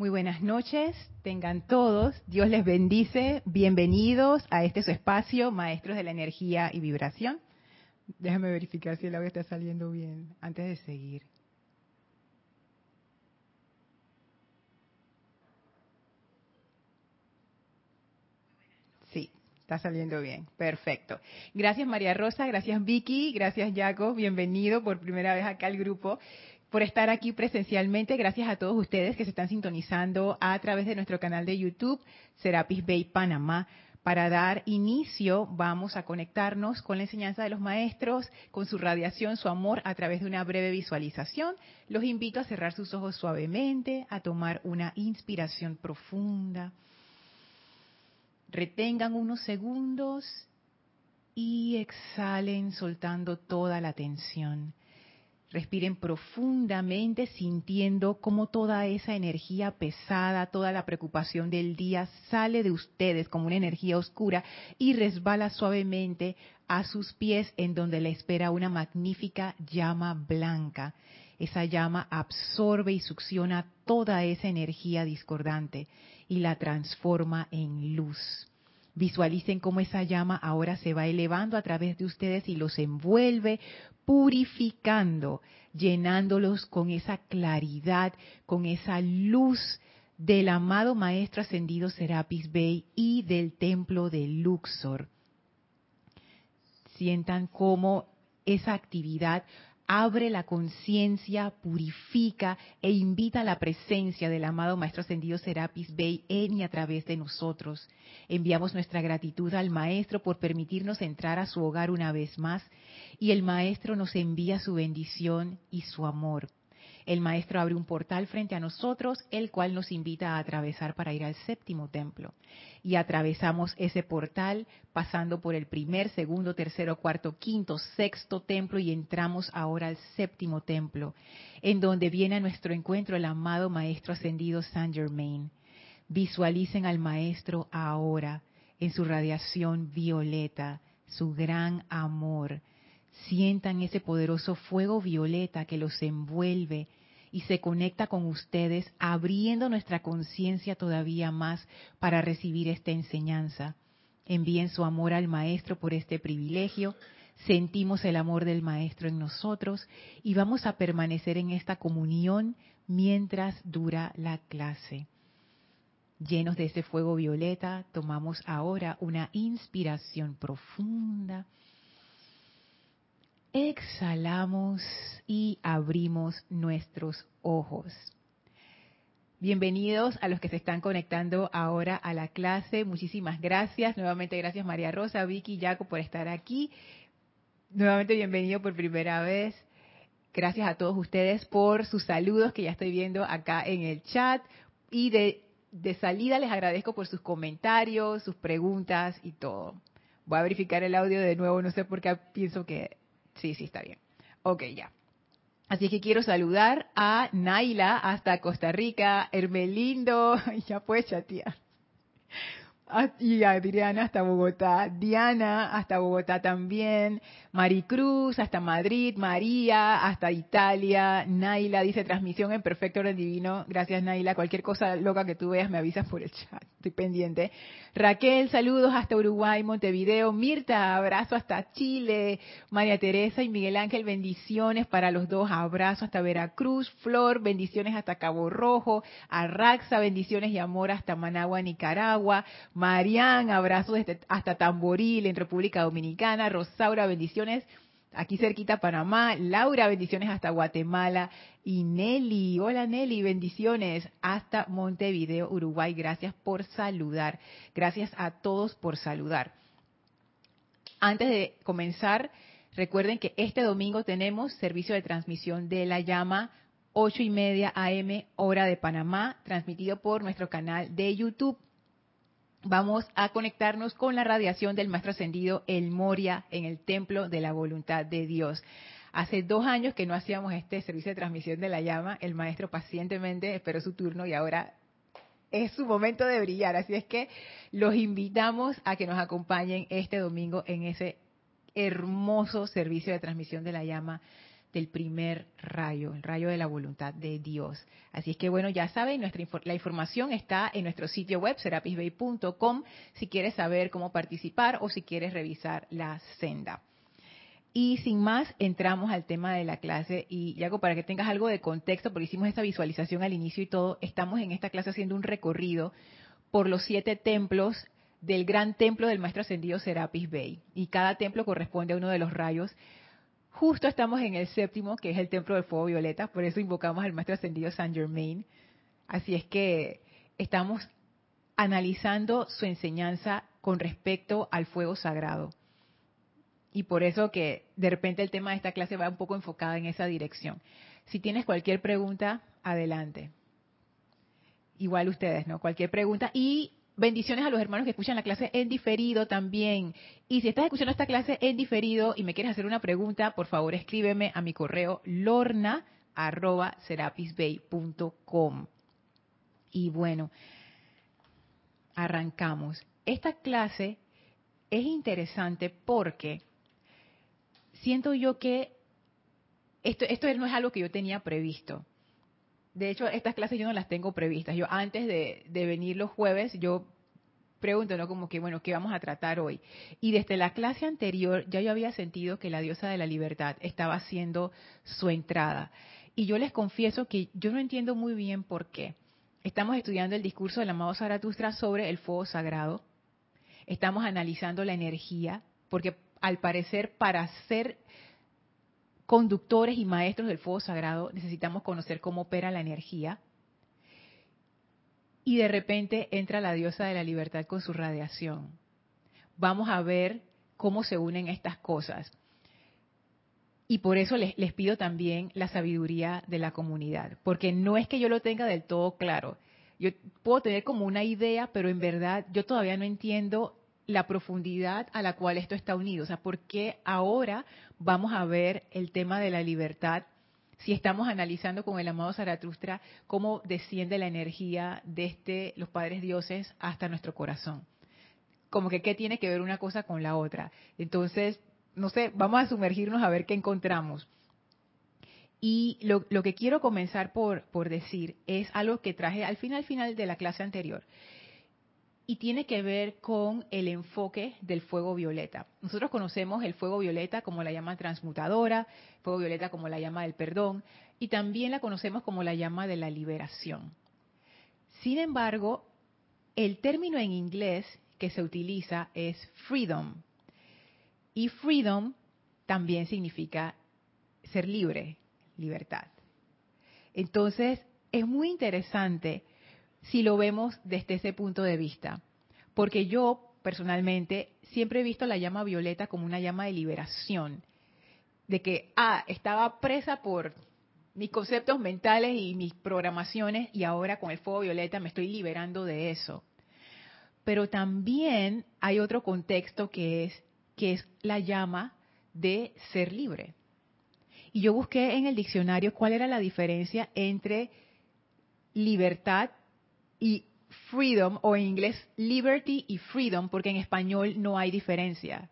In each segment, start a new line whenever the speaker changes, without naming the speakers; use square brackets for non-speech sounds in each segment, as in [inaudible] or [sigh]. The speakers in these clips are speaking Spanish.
Muy buenas noches, tengan todos, Dios les bendice, bienvenidos a este su espacio, Maestros de la Energía y Vibración. Déjame verificar si el audio está saliendo bien antes de seguir. Sí, está saliendo bien, perfecto. Gracias María Rosa, gracias Vicky, gracias Jaco, bienvenido por primera vez acá al grupo por estar aquí presencialmente. Gracias a todos ustedes que se están sintonizando a través de nuestro canal de YouTube, Serapis Bay Panamá. Para dar inicio, vamos a conectarnos con la enseñanza de los maestros, con su radiación, su amor, a través de una breve visualización. Los invito a cerrar sus ojos suavemente, a tomar una inspiración profunda. Retengan unos segundos y exhalen soltando toda la tensión. Respiren profundamente sintiendo cómo toda esa energía pesada, toda la preocupación del día sale de ustedes como una energía oscura y resbala suavemente a sus pies en donde le espera una magnífica llama blanca. Esa llama absorbe y succiona toda esa energía discordante y la transforma en luz. Visualicen cómo esa llama ahora se va elevando a través de ustedes y los envuelve, purificando, llenándolos con esa claridad, con esa luz del amado Maestro Ascendido Serapis Bey y del templo de Luxor. Sientan cómo esa actividad abre la conciencia, purifica e invita a la presencia del amado Maestro Ascendido Serapis Bey en y a través de nosotros. Enviamos nuestra gratitud al Maestro por permitirnos entrar a su hogar una vez más y el Maestro nos envía su bendición y su amor. El Maestro abre un portal frente a nosotros, el cual nos invita a atravesar para ir al séptimo templo. Y atravesamos ese portal pasando por el primer, segundo, tercero, cuarto, quinto, sexto templo y entramos ahora al séptimo templo, en donde viene a nuestro encuentro el amado Maestro Ascendido Saint Germain. Visualicen al Maestro ahora en su radiación violeta, su gran amor, sientan ese poderoso fuego violeta que los envuelve y se conecta con ustedes, abriendo nuestra conciencia todavía más para recibir esta enseñanza. Envíen su amor al Maestro por este privilegio. Sentimos el amor del Maestro en nosotros y vamos a permanecer en esta comunión mientras dura la clase. Llenos de ese fuego violeta, tomamos ahora una inspiración profunda exhalamos y abrimos nuestros ojos. Bienvenidos a los que se están conectando ahora a la clase. Muchísimas gracias. Nuevamente gracias María Rosa, Vicky Jaco por estar aquí. Nuevamente bienvenido por primera vez. Gracias a todos ustedes por sus saludos que ya estoy viendo acá en el chat. Y de, de salida les agradezco por sus comentarios, sus preguntas y todo. Voy a verificar el audio de nuevo, no sé por qué pienso que Sí, sí, está bien. Ok, ya. Así que quiero saludar a Naila hasta Costa Rica, Hermelindo, [laughs] ya puedes chatear. Y Adriana hasta Bogotá, Diana hasta Bogotá también, Maricruz hasta Madrid, María hasta Italia, Naila dice transmisión en perfecto orden divino. Gracias Naila, cualquier cosa loca que tú veas me avisas por el chat, estoy pendiente. Raquel, saludos hasta Uruguay, Montevideo. Mirta, abrazo hasta Chile. María Teresa y Miguel Ángel, bendiciones para los dos, abrazo hasta Veracruz. Flor, bendiciones hasta Cabo Rojo. Arraxa, bendiciones y amor hasta Managua, Nicaragua. Marian, abrazos hasta Tamboril en República Dominicana. Rosaura, bendiciones aquí cerquita Panamá. Laura, bendiciones hasta Guatemala. Y Nelly, hola Nelly, bendiciones hasta Montevideo, Uruguay. Gracias por saludar. Gracias a todos por saludar. Antes de comenzar, recuerden que este domingo tenemos servicio de transmisión de la llama 8 y media AM, hora de Panamá, transmitido por nuestro canal de YouTube vamos a conectarnos con la radiación del Maestro Ascendido El Moria en el Templo de la Voluntad de Dios. Hace dos años que no hacíamos este servicio de transmisión de la llama, el Maestro pacientemente esperó su turno y ahora es su momento de brillar. Así es que los invitamos a que nos acompañen este domingo en ese hermoso servicio de transmisión de la llama del primer rayo, el rayo de la voluntad de Dios. Así es que bueno, ya saben, nuestra, la información está en nuestro sitio web, serapisbay.com, si quieres saber cómo participar o si quieres revisar la senda. Y sin más, entramos al tema de la clase. Y Yago, para que tengas algo de contexto, porque hicimos esta visualización al inicio y todo, estamos en esta clase haciendo un recorrido por los siete templos del gran templo del Maestro Ascendido Serapis Bey. Y cada templo corresponde a uno de los rayos. Justo estamos en el séptimo, que es el templo del fuego violeta, por eso invocamos al Maestro Ascendido Saint Germain. Así es que estamos analizando su enseñanza con respecto al fuego sagrado. Y por eso que de repente el tema de esta clase va un poco enfocada en esa dirección. Si tienes cualquier pregunta, adelante. Igual ustedes, ¿no? Cualquier pregunta. Y bendiciones a los hermanos que escuchan la clase en diferido también. Y si estás escuchando esta clase en diferido y me quieres hacer una pregunta, por favor escríbeme a mi correo lorna.serapisbay.com. Y bueno, arrancamos. Esta clase es interesante porque siento yo que esto, esto no es algo que yo tenía previsto. De hecho, estas clases yo no las tengo previstas. Yo antes de, venir los jueves, yo pregunto, ¿no? Como que, bueno, ¿qué vamos a tratar hoy? Y desde la clase anterior ya yo había sentido que la diosa de la libertad estaba haciendo su entrada. Y yo les confieso que yo no entiendo muy bien por qué. Estamos estudiando el discurso del amado Zaratustra sobre el fuego sagrado. Estamos analizando la energía, porque al parecer para ser conductores y maestros del fuego sagrado necesitamos conocer cómo opera la energía. Y de repente entra la diosa de la libertad con su radiación. Vamos a ver cómo se unen estas cosas. Y por eso les, pido también la sabiduría de la comunidad, porque no es que yo lo tenga del todo claro. Yo puedo tener como una idea, pero en verdad yo todavía no entiendo la profundidad a la cual esto está unido. O sea, ¿por qué ahora vamos a ver el tema de la libertad si estamos analizando con el amado Zaratustra cómo desciende la energía desde los padres dioses hasta nuestro corazón? Como que qué tiene que ver una cosa con la otra. Entonces, no sé, vamos a sumergirnos a ver qué encontramos. Y lo, lo que quiero comenzar por, por decir es algo que traje al final, al final de la clase anterior y tiene que ver con el enfoque del fuego violeta. Nosotros conocemos el fuego violeta como la llama transmutadora, fuego violeta como la llama del perdón y también la conocemos como la llama de la liberación. Sin embargo, el término en inglés que se utiliza es freedom. Y freedom también significa ser libre, libertad. Entonces, es muy interesante si lo vemos desde ese punto de vista. Porque yo, personalmente, siempre he visto la llama violeta como una llama de liberación. De que, ah, estaba presa por mis conceptos mentales y mis programaciones y ahora con el fuego violeta me estoy liberando de eso. Pero también hay otro contexto que es que es la llama de ser libre. Y yo busqué en el diccionario cuál era la diferencia entre libertad y freedom, o en inglés liberty y freedom, porque en español no hay diferencia.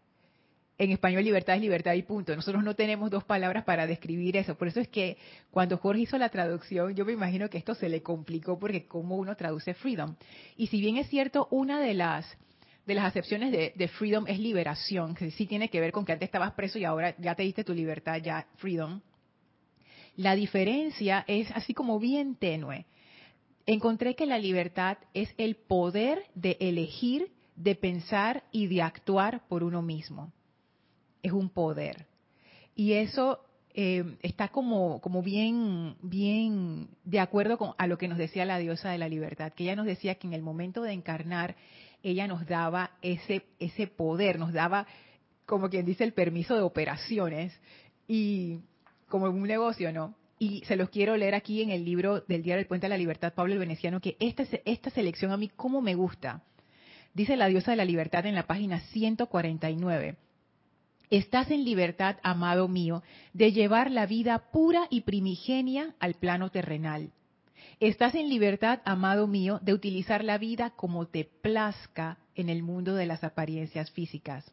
En español libertad es libertad y punto. Nosotros no tenemos dos palabras para describir eso. Por eso es que cuando Jorge hizo la traducción, yo me imagino que esto se le complicó porque cómo uno traduce freedom. Y si bien es cierto, una de las de las acepciones de, de, freedom es liberación, que sí tiene que ver con que antes estabas preso y ahora ya te diste tu libertad, ya freedom. La diferencia es así como bien tenue encontré que la libertad es el poder de elegir, de pensar y de actuar por uno mismo. Es un poder. Y eso eh, está como, bien, bien de acuerdo con, a lo que nos decía la diosa de la libertad, que ella nos decía que en el momento de encarnar, ella nos daba ese, ese poder, nos daba, como quien dice, el permiso de operaciones y como un negocio, ¿no? Y se los quiero leer aquí en el libro del Día del Puente de la Libertad, Pablo el Veneciano, que esta, esta selección a mí cómo me gusta. Dice la diosa de la libertad en la página 149. Estás en libertad, amado mío, de llevar la vida pura y primigenia al plano terrenal. Estás en libertad, amado mío, de utilizar la vida como te plazca en el mundo de las apariencias físicas.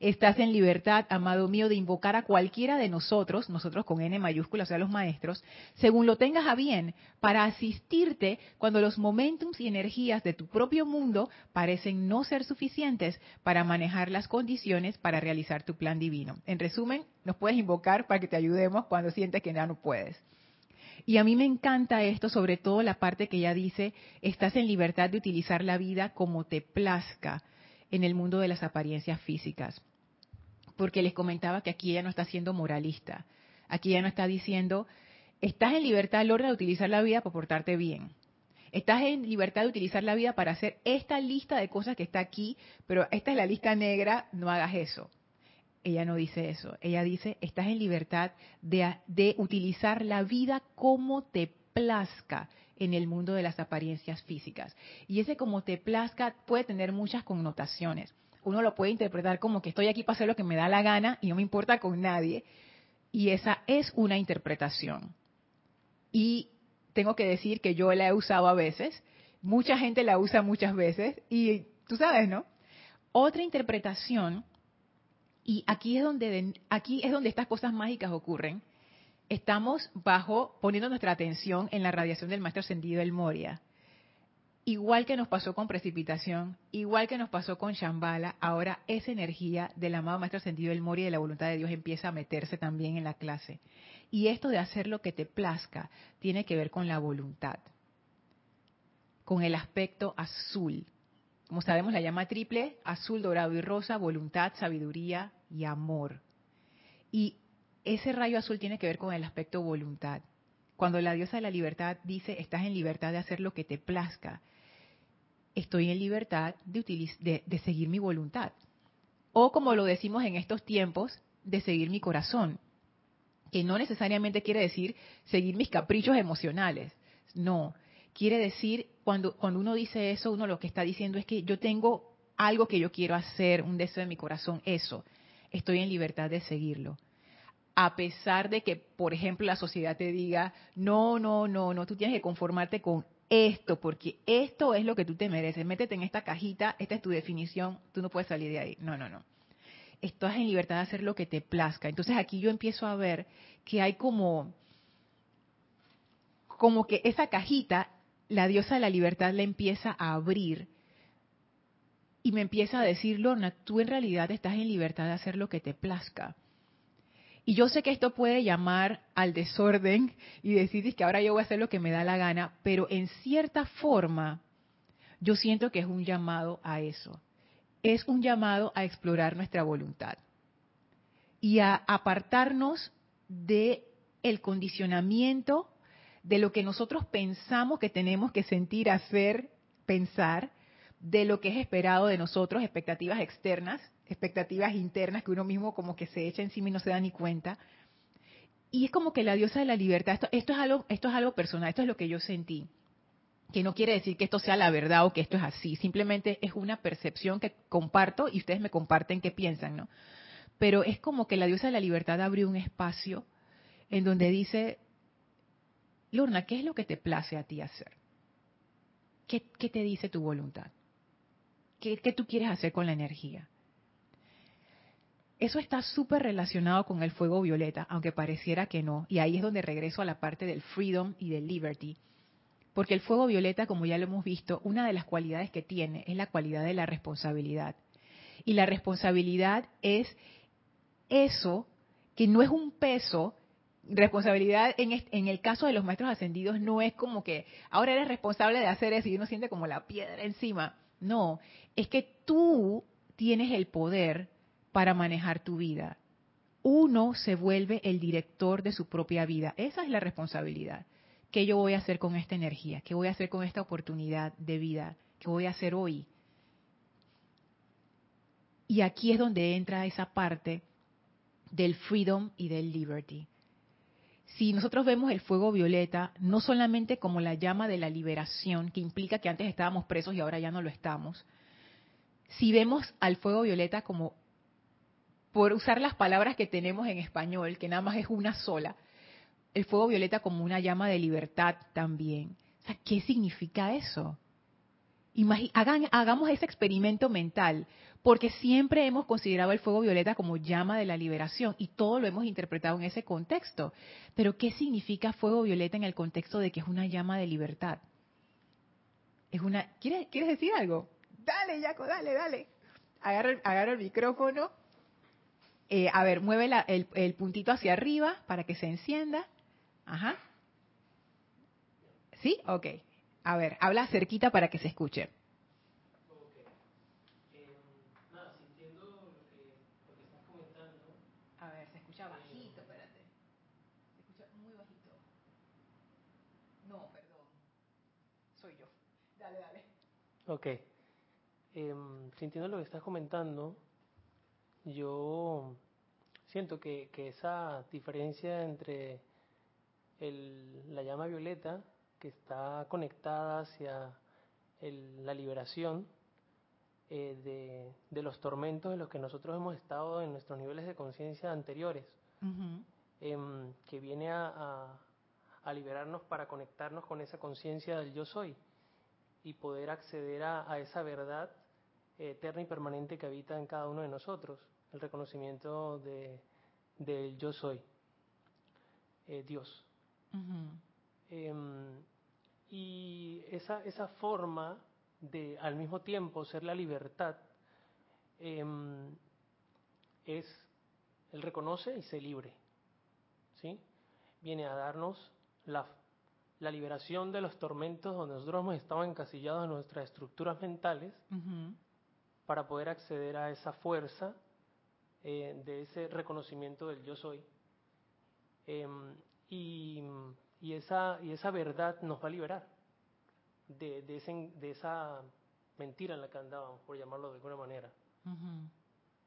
Estás en libertad, amado mío, de invocar a cualquiera de nosotros, nosotros con N mayúscula, o sea, los maestros, según lo tengas a bien, para asistirte cuando los momentums y energías de tu propio mundo parecen no ser suficientes para manejar las condiciones para realizar tu plan divino. En resumen, nos puedes invocar para que te ayudemos cuando sientes que ya no puedes. Y a mí me encanta esto, sobre todo la parte que ella dice, estás en libertad de utilizar la vida como te plazca en el mundo de las apariencias físicas. Porque les comentaba que aquí ella no está siendo moralista. Aquí ella no está diciendo, estás en libertad, Lorna, de utilizar la vida para portarte bien. Estás en libertad de utilizar la vida para hacer esta lista de cosas que está aquí, pero esta es la lista negra, no hagas eso. Ella no dice eso. Ella dice, estás en libertad de, de utilizar la vida como te plazca en el mundo de las apariencias físicas. Y ese como te plazca puede tener muchas connotaciones. Uno lo puede interpretar como que estoy aquí para hacer lo que me da la gana y no me importa con nadie. Y esa es una interpretación. Y tengo que decir que yo la he usado a veces, mucha gente la usa muchas veces y tú sabes, ¿no? Otra interpretación, y aquí es donde, aquí es donde estas cosas mágicas ocurren, estamos bajo, poniendo nuestra atención en la radiación del maestro ascendido del Moria. Igual que nos pasó con precipitación, igual que nos pasó con Shambhala, ahora esa energía del amado maestro ascendido del Moria y de la voluntad de Dios empieza a meterse también en la clase. Y esto de hacer lo que te plazca tiene que ver con la voluntad, con el aspecto azul. Como sabemos, la llama triple, azul, dorado y rosa, voluntad, sabiduría y amor. Y ese rayo azul tiene que ver con el aspecto voluntad. Cuando la diosa de la libertad dice, estás en libertad de hacer lo que te plazca, estoy en libertad de, de, seguir mi voluntad. O como lo decimos en estos tiempos, de seguir mi corazón, que no necesariamente quiere decir seguir mis caprichos emocionales. No, quiere decir, cuando, cuando uno dice eso, uno lo que está diciendo es que yo tengo algo que yo quiero hacer, un deseo de mi corazón, eso. Estoy en libertad de seguirlo a pesar de que, por ejemplo, la sociedad te diga, no, no, no, no, tú tienes que conformarte con esto, porque esto es lo que tú te mereces. Métete en esta cajita, esta es tu definición, tú no puedes salir de ahí. No, no, no. Estás en libertad de hacer lo que te plazca. Entonces aquí yo empiezo a ver que hay como, como que esa cajita, la diosa de la libertad la empieza a abrir y me empieza a decir, Lorna, tú en realidad estás en libertad de hacer lo que te plazca. Y yo sé que esto puede llamar al desorden y decir que ahora yo voy a hacer lo que me da la gana, pero en cierta forma yo siento que es un llamado a eso. Es un llamado a explorar nuestra voluntad y a apartarnos de el condicionamiento de lo que nosotros pensamos que tenemos que sentir, hacer, pensar, de lo que es esperado de nosotros, expectativas externas, expectativas internas que uno mismo como que se echa encima y no se da ni cuenta. Y es como que la diosa de la libertad, esto, esto, es algo, esto es algo personal, esto es lo que yo sentí. Que no quiere decir que esto sea la verdad o que esto es así, simplemente es una percepción que comparto y ustedes me comparten qué piensan, ¿no? Pero es como que la diosa de la libertad abrió un espacio en donde dice, Lorna, ¿qué es lo que te place a ti hacer? ¿Qué, qué te dice tu voluntad? ¿Qué, ¿Qué tú quieres hacer con la energía? Eso está súper relacionado con el fuego violeta, aunque pareciera que no. Y ahí es donde regreso a la parte del freedom y del liberty. Porque el fuego violeta, como ya lo hemos visto, una de las cualidades que tiene es la cualidad de la responsabilidad. Y la responsabilidad es eso que no es un peso. Responsabilidad en, el caso de los maestros ascendidos no es como que ahora eres responsable de hacer eso y uno siente como la piedra encima. No, es que tú tienes el poder para manejar tu vida. Uno se vuelve el director de su propia vida. Esa es la responsabilidad. ¿Qué yo voy a hacer con esta energía? ¿Qué voy a hacer con esta oportunidad de vida? ¿Qué voy a hacer hoy? Y aquí es donde entra esa parte del freedom y del liberty. Si nosotros vemos el fuego violeta no solamente como la llama de la liberación, que implica que antes estábamos presos y ahora ya no lo estamos, si vemos al fuego violeta como por usar las palabras que tenemos en español, que nada más es una sola, el fuego violeta como una llama de libertad también. ¿qué significa eso? hagamos ese experimento mental, porque siempre hemos considerado el fuego violeta como llama de la liberación y todo lo hemos interpretado en ese contexto. Pero ¿qué significa fuego violeta en el contexto de que es una llama de libertad? Es una, ¿quieres, ¿quieres decir algo? Dale, Jaco, dale, dale. Agarra, el micrófono. Eh, a ver, mueve el, el puntito hacia arriba para que se encienda. Ajá. ¿Sí? Ok. A ver, habla cerquita para que se escuche. A ver, se escucha bajito, espérate. Se escucha muy bajito. No, perdón. Soy yo. Dale, dale.
Ok. Em, sintiendo lo que estás comentando, yo siento que, que esa diferencia entre el, la llama violeta que está conectada hacia la liberación eh, de, los tormentos en los que nosotros hemos estado en nuestros niveles de conciencia anteriores, em, que viene a, liberarnos para conectarnos con esa conciencia del yo soy y poder acceder a, esa verdad eterna y permanente que habita en cada uno de nosotros, el reconocimiento de, del yo soy, eh, Dios. Em, y esa, esa forma de al mismo tiempo ser la libertad em, es, él reconoce y se libre. ¿sí? Viene a darnos la, la, liberación de los tormentos donde nosotros hemos estado encasillados en nuestras estructuras mentales para poder acceder a esa fuerza eh, de ese reconocimiento del yo soy. Em, y y esa, y esa verdad nos va a liberar de, de, de esa mentira en la que andábamos, por llamarlo de alguna manera.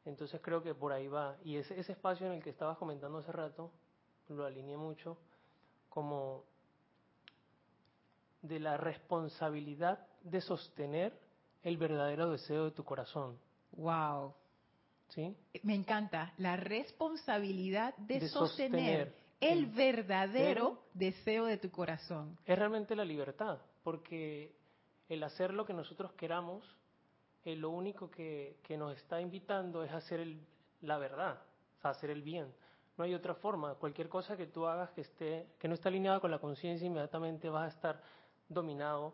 Entonces creo que por ahí va. Y ese, ese espacio en el que estabas comentando hace rato, lo alineé mucho, como de la responsabilidad de sostener el verdadero deseo de tu corazón.
Wow. ¿Sí? Me encanta la responsabilidad de, sostener el verdadero deseo de tu corazón.
Es realmente la libertad, porque el hacer lo que nosotros queramos, eh, lo único que, nos está invitando es hacer la verdad, o hacer el bien. No hay otra forma. Cualquier cosa que tú hagas que esté, que no está alineada con la conciencia, inmediatamente vas a estar dominado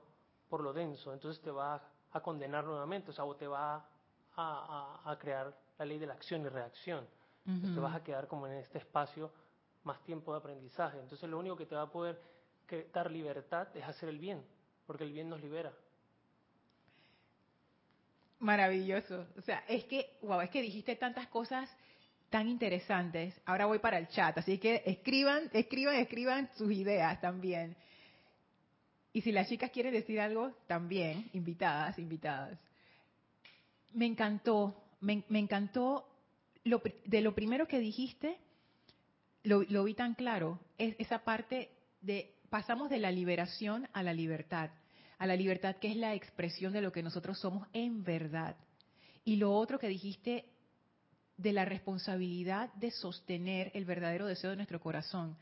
por lo denso. Entonces te va a, condenar nuevamente, o sea, o te va a, crear la ley de la acción y reacción. Te vas a quedar como en este espacio más tiempo de aprendizaje. Entonces lo único que te va a poder dar libertad es hacer el bien, porque el bien nos libera.
Maravilloso. O sea, es que, wow, es que dijiste tantas cosas tan interesantes. Ahora voy para el chat, así que escriban, escriban, escriban sus ideas también. Y si las chicas quieren decir algo, también, invitadas, invitadas. Me encantó, me, me encantó lo, de lo primero que dijiste, lo, vi tan claro, es esa parte de pasamos de la liberación a la libertad, a la libertad que es la expresión de lo que nosotros somos en verdad. Y lo otro que dijiste de la responsabilidad de sostener el verdadero deseo de nuestro corazón.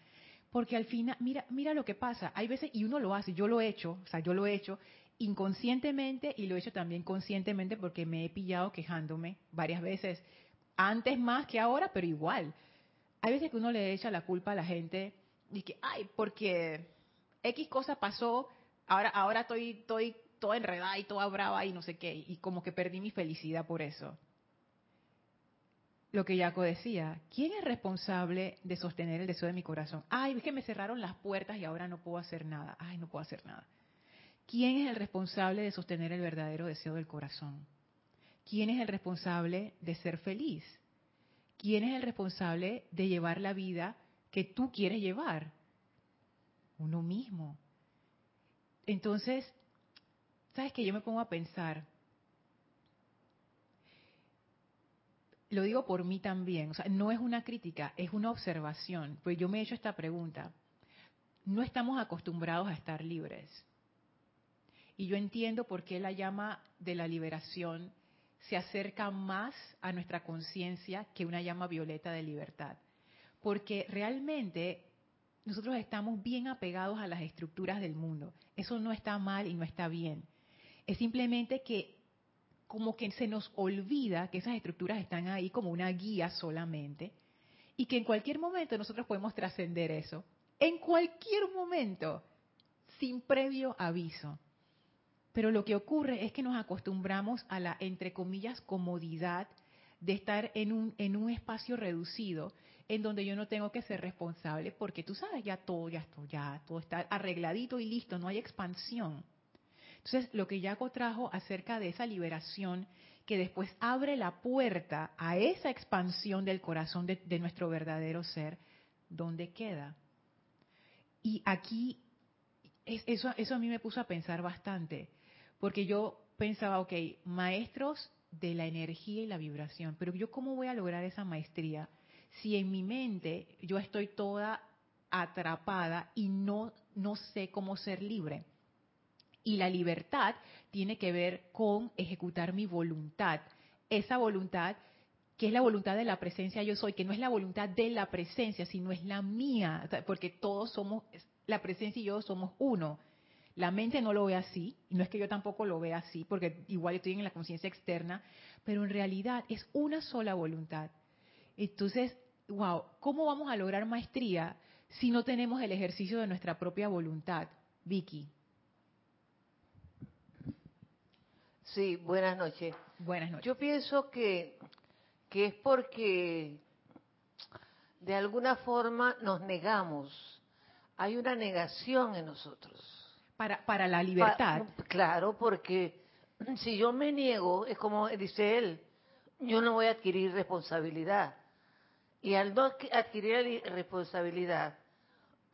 Porque al final, mira, mira lo que pasa. Hay veces, y uno lo hace, yo lo he hecho, o sea, yo lo he hecho inconscientemente y lo he hecho también conscientemente porque me he pillado quejándome varias veces. Antes más que ahora, pero igual hay veces que uno le echa la culpa a la gente y que, ay, porque X cosa pasó, ahora, ahora estoy, estoy toda enredada y toda brava y no sé qué, y como que perdí mi felicidad por eso. Lo que Jaco decía, ¿quién es responsable de sostener el deseo de mi corazón? Ay, es que me cerraron las puertas y ahora no puedo hacer nada. Ay, no puedo hacer nada. ¿Quién es el responsable de sostener el verdadero deseo del corazón? ¿Quién es el responsable de ser feliz? ¿quién es el responsable de llevar la vida que tú quieres llevar? Uno mismo. Entonces, ¿sabes que Yo me pongo a pensar, lo digo por mí también, o sea, no es una crítica, es una observación, pues yo me he hecho esta pregunta. No estamos acostumbrados a estar libres. Y yo entiendo por qué la llama de la liberación se acerca más a nuestra conciencia que una llama violeta de libertad. Porque realmente nosotros estamos bien apegados a las estructuras del mundo. Eso no está mal y no está bien. Es simplemente que como que se nos olvida que esas estructuras están ahí como una guía solamente y que en cualquier momento nosotros podemos trascender eso. En cualquier momento, sin previo aviso. Pero lo que ocurre es que nos acostumbramos a la, entre comillas, comodidad de estar en un, en un espacio reducido en donde yo no tengo que ser responsable porque tú sabes, ya todo, ya, ya todo está arregladito y listo, no hay expansión. Entonces, lo que Jaco trajo acerca de esa liberación, que después abre la puerta a esa expansión del corazón de, nuestro verdadero ser, ¿dónde queda? Y aquí, eso, eso a mí me puso a pensar bastante, porque yo pensaba, ok, maestros de la energía y la vibración, pero yo cómo voy a lograr esa maestría si en mi mente yo estoy toda atrapada y no, no sé cómo ser libre. Y la libertad tiene que ver con ejecutar mi voluntad. Esa voluntad que es la voluntad de la presencia yo soy, que no es la voluntad de la presencia, sino es la mía, porque todos somos, la presencia y yo somos uno. La mente no lo ve así, y no es que yo tampoco lo vea así, porque igual estoy en la conciencia externa, pero en realidad es una sola voluntad. Entonces, wow, ¿cómo vamos a lograr maestría si no tenemos el ejercicio de nuestra propia voluntad? Vicky.
Sí, buenas noches.
Buenas noches.
Yo pienso que, que es porque de alguna forma nos negamos. Hay una negación en nosotros.
Para, para la libertad.
claro, porque si yo me niego, es como dice él, yo no voy a adquirir responsabilidad. Y al no adquirir responsabilidad,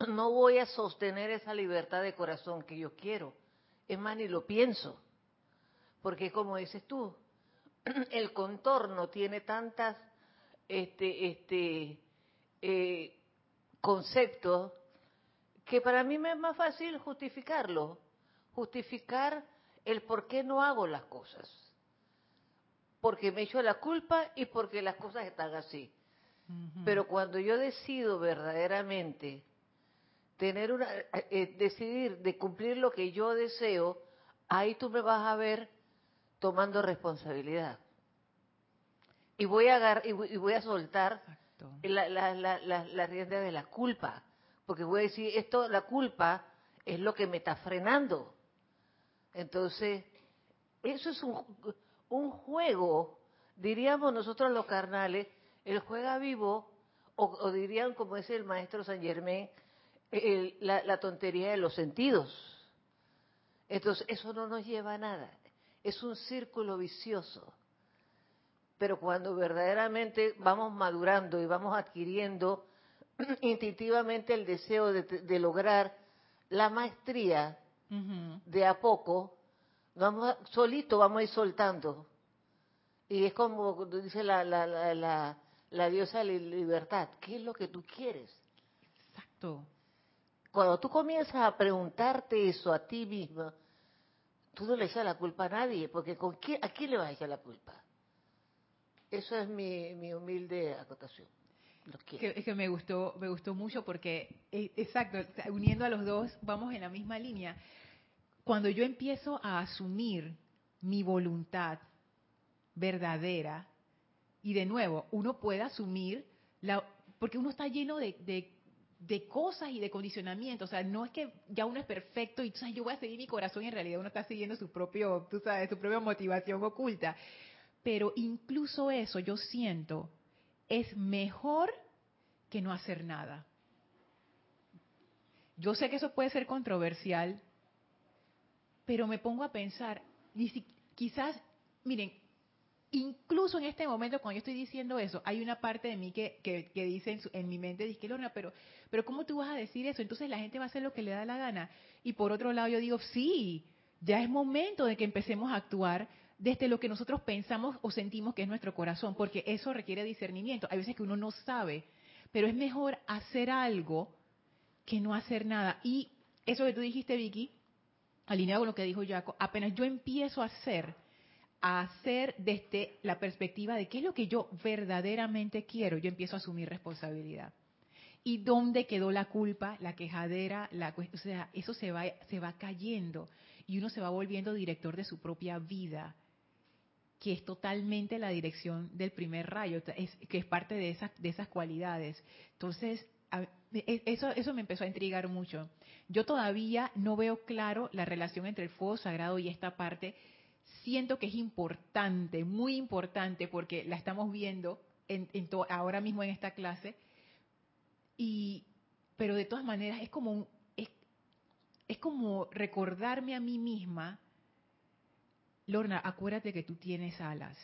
no voy a sostener esa libertad de corazón que yo quiero. Es más, ni lo pienso. Porque como dices tú, [clears throat] el contorno tiene tantas este, este, eh, conceptos que para mí me es más fácil justificarlo, justificar el por qué no hago las cosas. Porque me echo la culpa y porque las cosas están así. Pero cuando yo decido verdaderamente tener una, eh, decidir de cumplir lo que yo deseo, ahí tú me vas a ver tomando responsabilidad. Y voy a, agarrar, y voy a soltar la, la, la, rienda de la culpa, porque voy a decir, esto, la culpa es lo que me está frenando. Entonces, eso es un, juego, diríamos nosotros los carnales, el juega vivo, o, dirían, como dice el maestro San Germain, la tontería de los sentidos. Entonces, eso no nos lleva a nada es un círculo vicioso. Pero cuando verdaderamente vamos madurando y vamos adquiriendo [clears throat] instintivamente el deseo de, lograr la maestría de a poco, vamos solito vamos a ir soltando. Y es como dice la, la, la, la, diosa de la libertad, ¿qué es lo que tú quieres?
Exacto.
Cuando tú comienzas a preguntarte eso a ti misma, tú no le echas la culpa a nadie, porque ¿con quién, ¿a quién le vas a echar la culpa? Eso es mi, humilde acotación.
Es que me gustó, me gustó mucho porque, eh, exacto, uniendo a los dos, vamos en la misma línea. Cuando yo empiezo a asumir mi voluntad verdadera, y de nuevo, uno puede asumir, la, porque uno está lleno de, de de cosas y de condicionamiento. O sea, no es que ya uno es perfecto y sabes, yo voy a seguir mi corazón y en realidad uno está siguiendo su propio, tú sabes, su propia motivación oculta. Pero incluso eso yo siento es mejor que no hacer nada. Yo sé que eso puede ser controversial, pero me pongo a pensar, quizás, miren, incluso en este momento, cuando yo estoy diciendo eso, hay una parte de mí que, que, dice en, mi mente, dice, Lorna, pero, pero ¿cómo tú vas a decir eso? Entonces la gente va a hacer lo que le da la gana. Y por otro lado yo digo, sí, ya es momento de que empecemos a actuar desde lo que nosotros pensamos o sentimos que es nuestro corazón, porque eso requiere discernimiento. Hay veces que uno no sabe, pero es mejor hacer algo que no hacer nada. Y eso que tú dijiste, Vicky, alineado con lo que dijo Jaco, apenas yo empiezo a hacer, a hacer desde la perspectiva de qué es lo que yo verdaderamente quiero, yo empiezo a asumir responsabilidad. ¿Y dónde quedó la culpa, la quejadera? La, o sea, eso se va, se va cayendo. y uno se va volviendo director de su propia vida, que es totalmente la dirección del primer rayo, que es parte de esas, de esas cualidades. Entonces, e, eso, eso me empezó a intrigar mucho. Yo todavía no veo claro la relación entre el fuego sagrado y esta parte. Siento que es importante, muy importante, porque la estamos viendo en, ahora mismo en esta clase. Y, pero de todas maneras es como es, es como recordarme a mí misma, Lorna, acuérdate que tú tienes alas.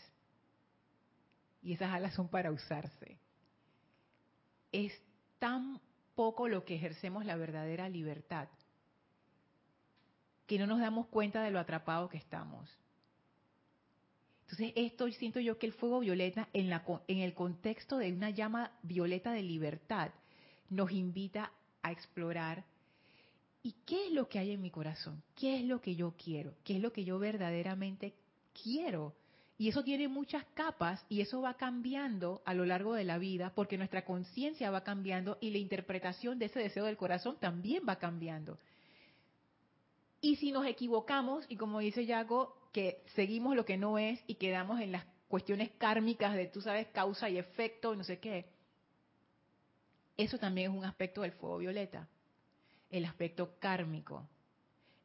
Y esas alas son para usarse. Es tan poco lo que ejercemos la verdadera libertad que no nos damos cuenta de lo atrapados que estamos. Entonces, esto siento yo que el fuego violeta en el contexto de una llama violeta de libertad nos invita a explorar ¿y qué es lo que hay en mi corazón? ¿Qué es lo que yo quiero? ¿Qué es lo que yo verdaderamente quiero? Y eso tiene muchas capas y eso va cambiando a lo largo de la vida porque nuestra conciencia va cambiando y la interpretación de ese deseo del corazón también va cambiando. Y si nos equivocamos, y como dice Yago, que seguimos lo que no es y quedamos en las cuestiones kármicas de, tú sabes, causa y efecto, no sé qué, eso también es un aspecto del fuego violeta, el aspecto kármico.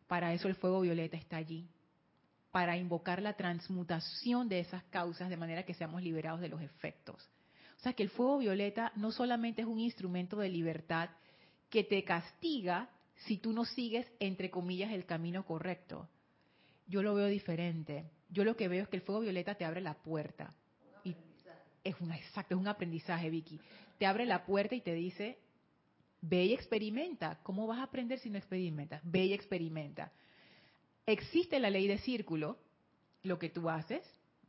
Para eso el fuego violeta está allí, para invocar la transmutación de esas causas de manera que seamos liberados de los efectos. O sea que el fuego violeta no solamente es un instrumento de libertad que te castiga si tú no sigues, entre comillas, el camino correcto. Yo lo veo diferente. Yo lo que veo es que el fuego violeta te abre la puerta. Y es un exacto, es un aprendizaje, Vicky. Te abre la puerta y te dice, ve y experimenta. ¿Cómo vas a aprender si no experimentas? Ve y experimenta existe la ley de círculo, lo que tú haces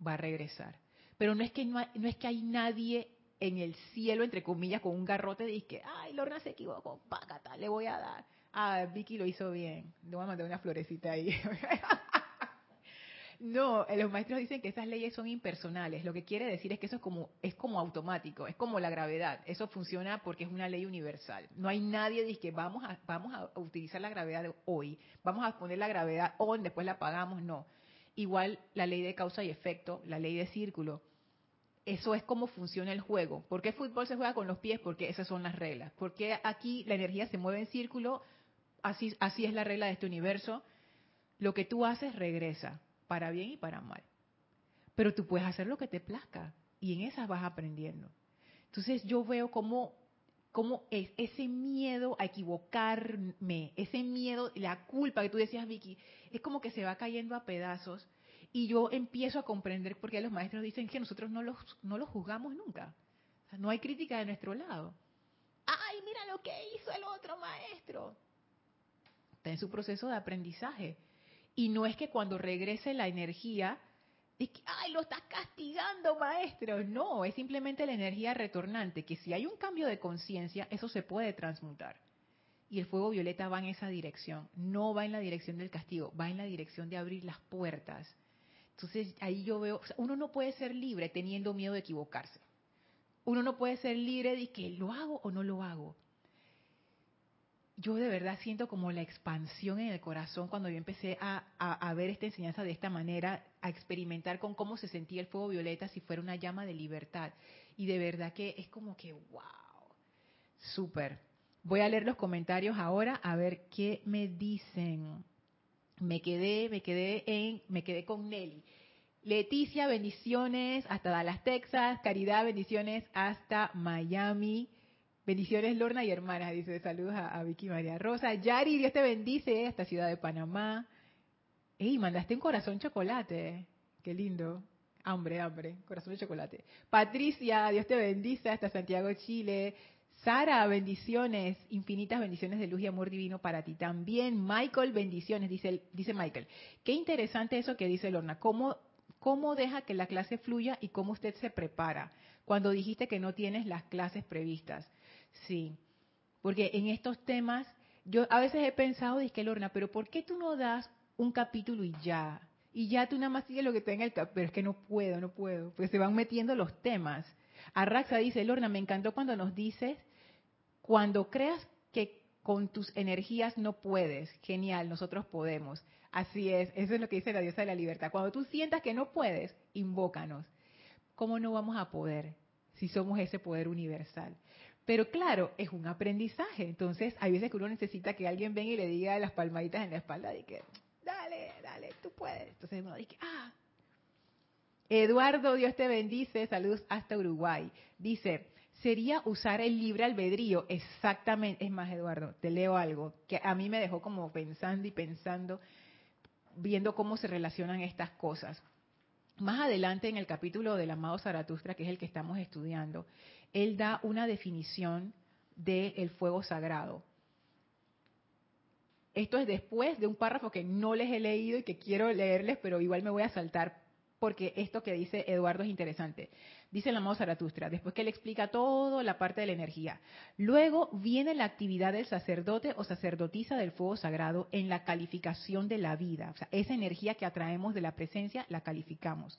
va a regresar. Pero no es que no, es que hay nadie en el cielo, entre comillas, con un garrote y que, ay, Lorna se equivocó, págata, le voy a dar. Ah, Vicky lo hizo bien. Le voy a mandar una florecita ahí. [laughs] No, los maestros dicen que esas leyes son impersonales. Lo que quiere decir es que eso es como, es como automático, es como la gravedad. Eso funciona porque es una ley universal. No hay nadie que dice vamos a, vamos a utilizar la gravedad hoy, vamos a poner la gravedad on, después la apagamos. No. Igual la ley de causa y efecto, la ley de círculo. Eso es como funciona el juego. ¿Por qué fútbol se juega con los pies? Porque esas son las reglas. Porque aquí la energía se mueve en círculo? Así, así es la regla de este universo. Lo que tú haces regresa para bien y para mal. Pero tú puedes hacer lo que te plazca y en esas vas aprendiendo. Entonces yo veo como cómo es ese miedo a equivocarme, ese miedo, la culpa que tú decías, Vicky, es como que se va cayendo a pedazos y yo empiezo a comprender por qué los maestros dicen que nosotros no los, no los juzgamos nunca. no hay crítica de nuestro lado. ¡Ay, mira lo que hizo el otro maestro! Está en su proceso de aprendizaje. Y no es que cuando regrese la energía, es que, ay, lo estás castigando, maestro. No, es simplemente la energía retornante, que si hay un cambio de conciencia, eso se puede transmutar. Y el fuego violeta va en esa dirección, no va en la dirección del castigo, va en la dirección de abrir las puertas. Entonces ahí yo veo, uno no puede ser libre teniendo miedo de equivocarse. Uno no puede ser libre de que lo hago o no lo hago yo de verdad siento como la expansión en el corazón cuando yo empecé a, ver esta enseñanza de esta manera, a experimentar con cómo se sentía el fuego violeta si fuera una llama de libertad. Y de verdad que es como que, wow, súper. Voy a leer los comentarios ahora a ver qué me dicen. Me quedé, me quedé en, me quedé con Nelly. Leticia, bendiciones hasta Dallas, Texas. Caridad, bendiciones hasta Miami. Bendiciones, Lorna y hermanas, dice saludos a, Vicky María Rosa. Yari, Dios te bendice, esta ciudad de Panamá. Ey, mandaste un corazón chocolate. Qué lindo. Hambre, hambre. Corazón de chocolate. Patricia, Dios te bendice hasta Santiago, Chile. Sara, bendiciones, infinitas bendiciones de luz y amor divino para ti también. Michael, bendiciones, dice, dice Michael. Qué interesante eso que dice Lorna. ¿Cómo, ¿Cómo deja que la clase fluya y cómo usted se prepara? Cuando dijiste que no tienes las clases previstas. Sí, porque en estos temas, yo a veces he pensado, que Lorna, pero ¿por qué tú no das un capítulo y ya? Y ya tú nada más sigues lo que tenga el capítulo, pero es que no puedo, no puedo, porque se van metiendo los temas. Arraxa dice, Lorna, me encantó cuando nos dices, cuando creas que con tus energías no puedes. Genial, nosotros podemos. Así es, eso es lo que dice la diosa de la libertad. Cuando tú sientas que no puedes, invócanos. ¿Cómo no vamos a poder si somos ese poder universal? Pero claro, es un aprendizaje. Entonces, hay veces que uno necesita que alguien venga y le diga las palmaditas en la espalda y que, dale, dale, tú puedes. Entonces uno dice, ah. Eduardo, Dios te bendice. Saludos hasta Uruguay. Dice, sería usar el libre albedrío. Exactamente. Es más, Eduardo, te leo algo que a mí me dejó como pensando y pensando, viendo cómo se relacionan estas cosas. Más adelante en el capítulo del amado Zaratustra, que es el que estamos estudiando, él da una definición del fuego sagrado. Esto es después de un párrafo que no les he leído y que quiero leerles, pero igual me voy a saltar porque esto que dice Eduardo es interesante. Dice el amado Zaratustra, después que él explica todo la parte de la energía. Luego viene la actividad del sacerdote o sacerdotisa del fuego sagrado en la calificación de la vida. O sea, esa energía que atraemos de la presencia la calificamos.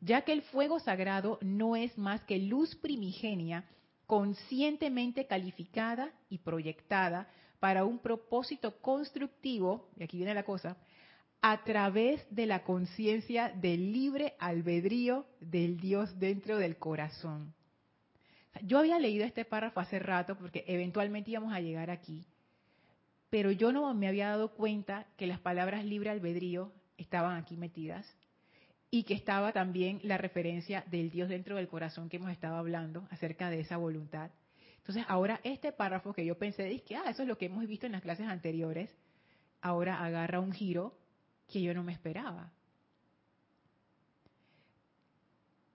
Ya que el fuego sagrado no es más que luz primigenia conscientemente calificada y proyectada para un propósito constructivo, y aquí viene la cosa, a través de la conciencia del libre albedrío del Dios dentro del corazón. Yo había leído este párrafo hace rato porque eventualmente íbamos a llegar aquí, pero yo no me había dado cuenta que las palabras libre albedrío estaban aquí metidas y que estaba también la referencia del Dios dentro del corazón que hemos estado hablando acerca de esa voluntad. Entonces ahora este párrafo que yo pensé, que ah, eso es lo que hemos visto en las clases anteriores, ahora agarra un giro que yo no me esperaba.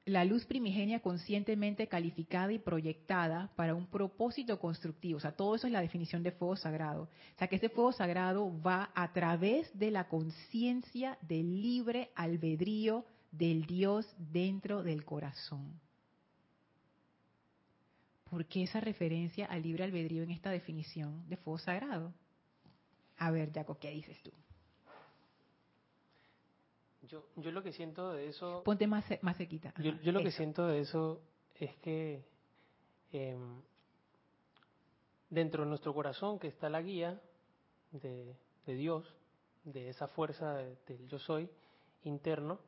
La luz primigenia conscientemente calificada y proyectada para un propósito constructivo. O sea, todo eso es la definición de fuego sagrado. O sea, que ese fuego sagrado va a través de la conciencia del libre albedrío del Dios dentro del corazón. ¿Por qué esa referencia al libre albedrío en esta definición de fuego sagrado? A ver, Jaco, ¿qué dices tú?
Yo, yo lo que siento de eso...
Ponte más, más sequita.
yo, lo que siento de eso es que em, dentro de nuestro corazón que está la guía de, Dios, de esa fuerza del yo soy interno,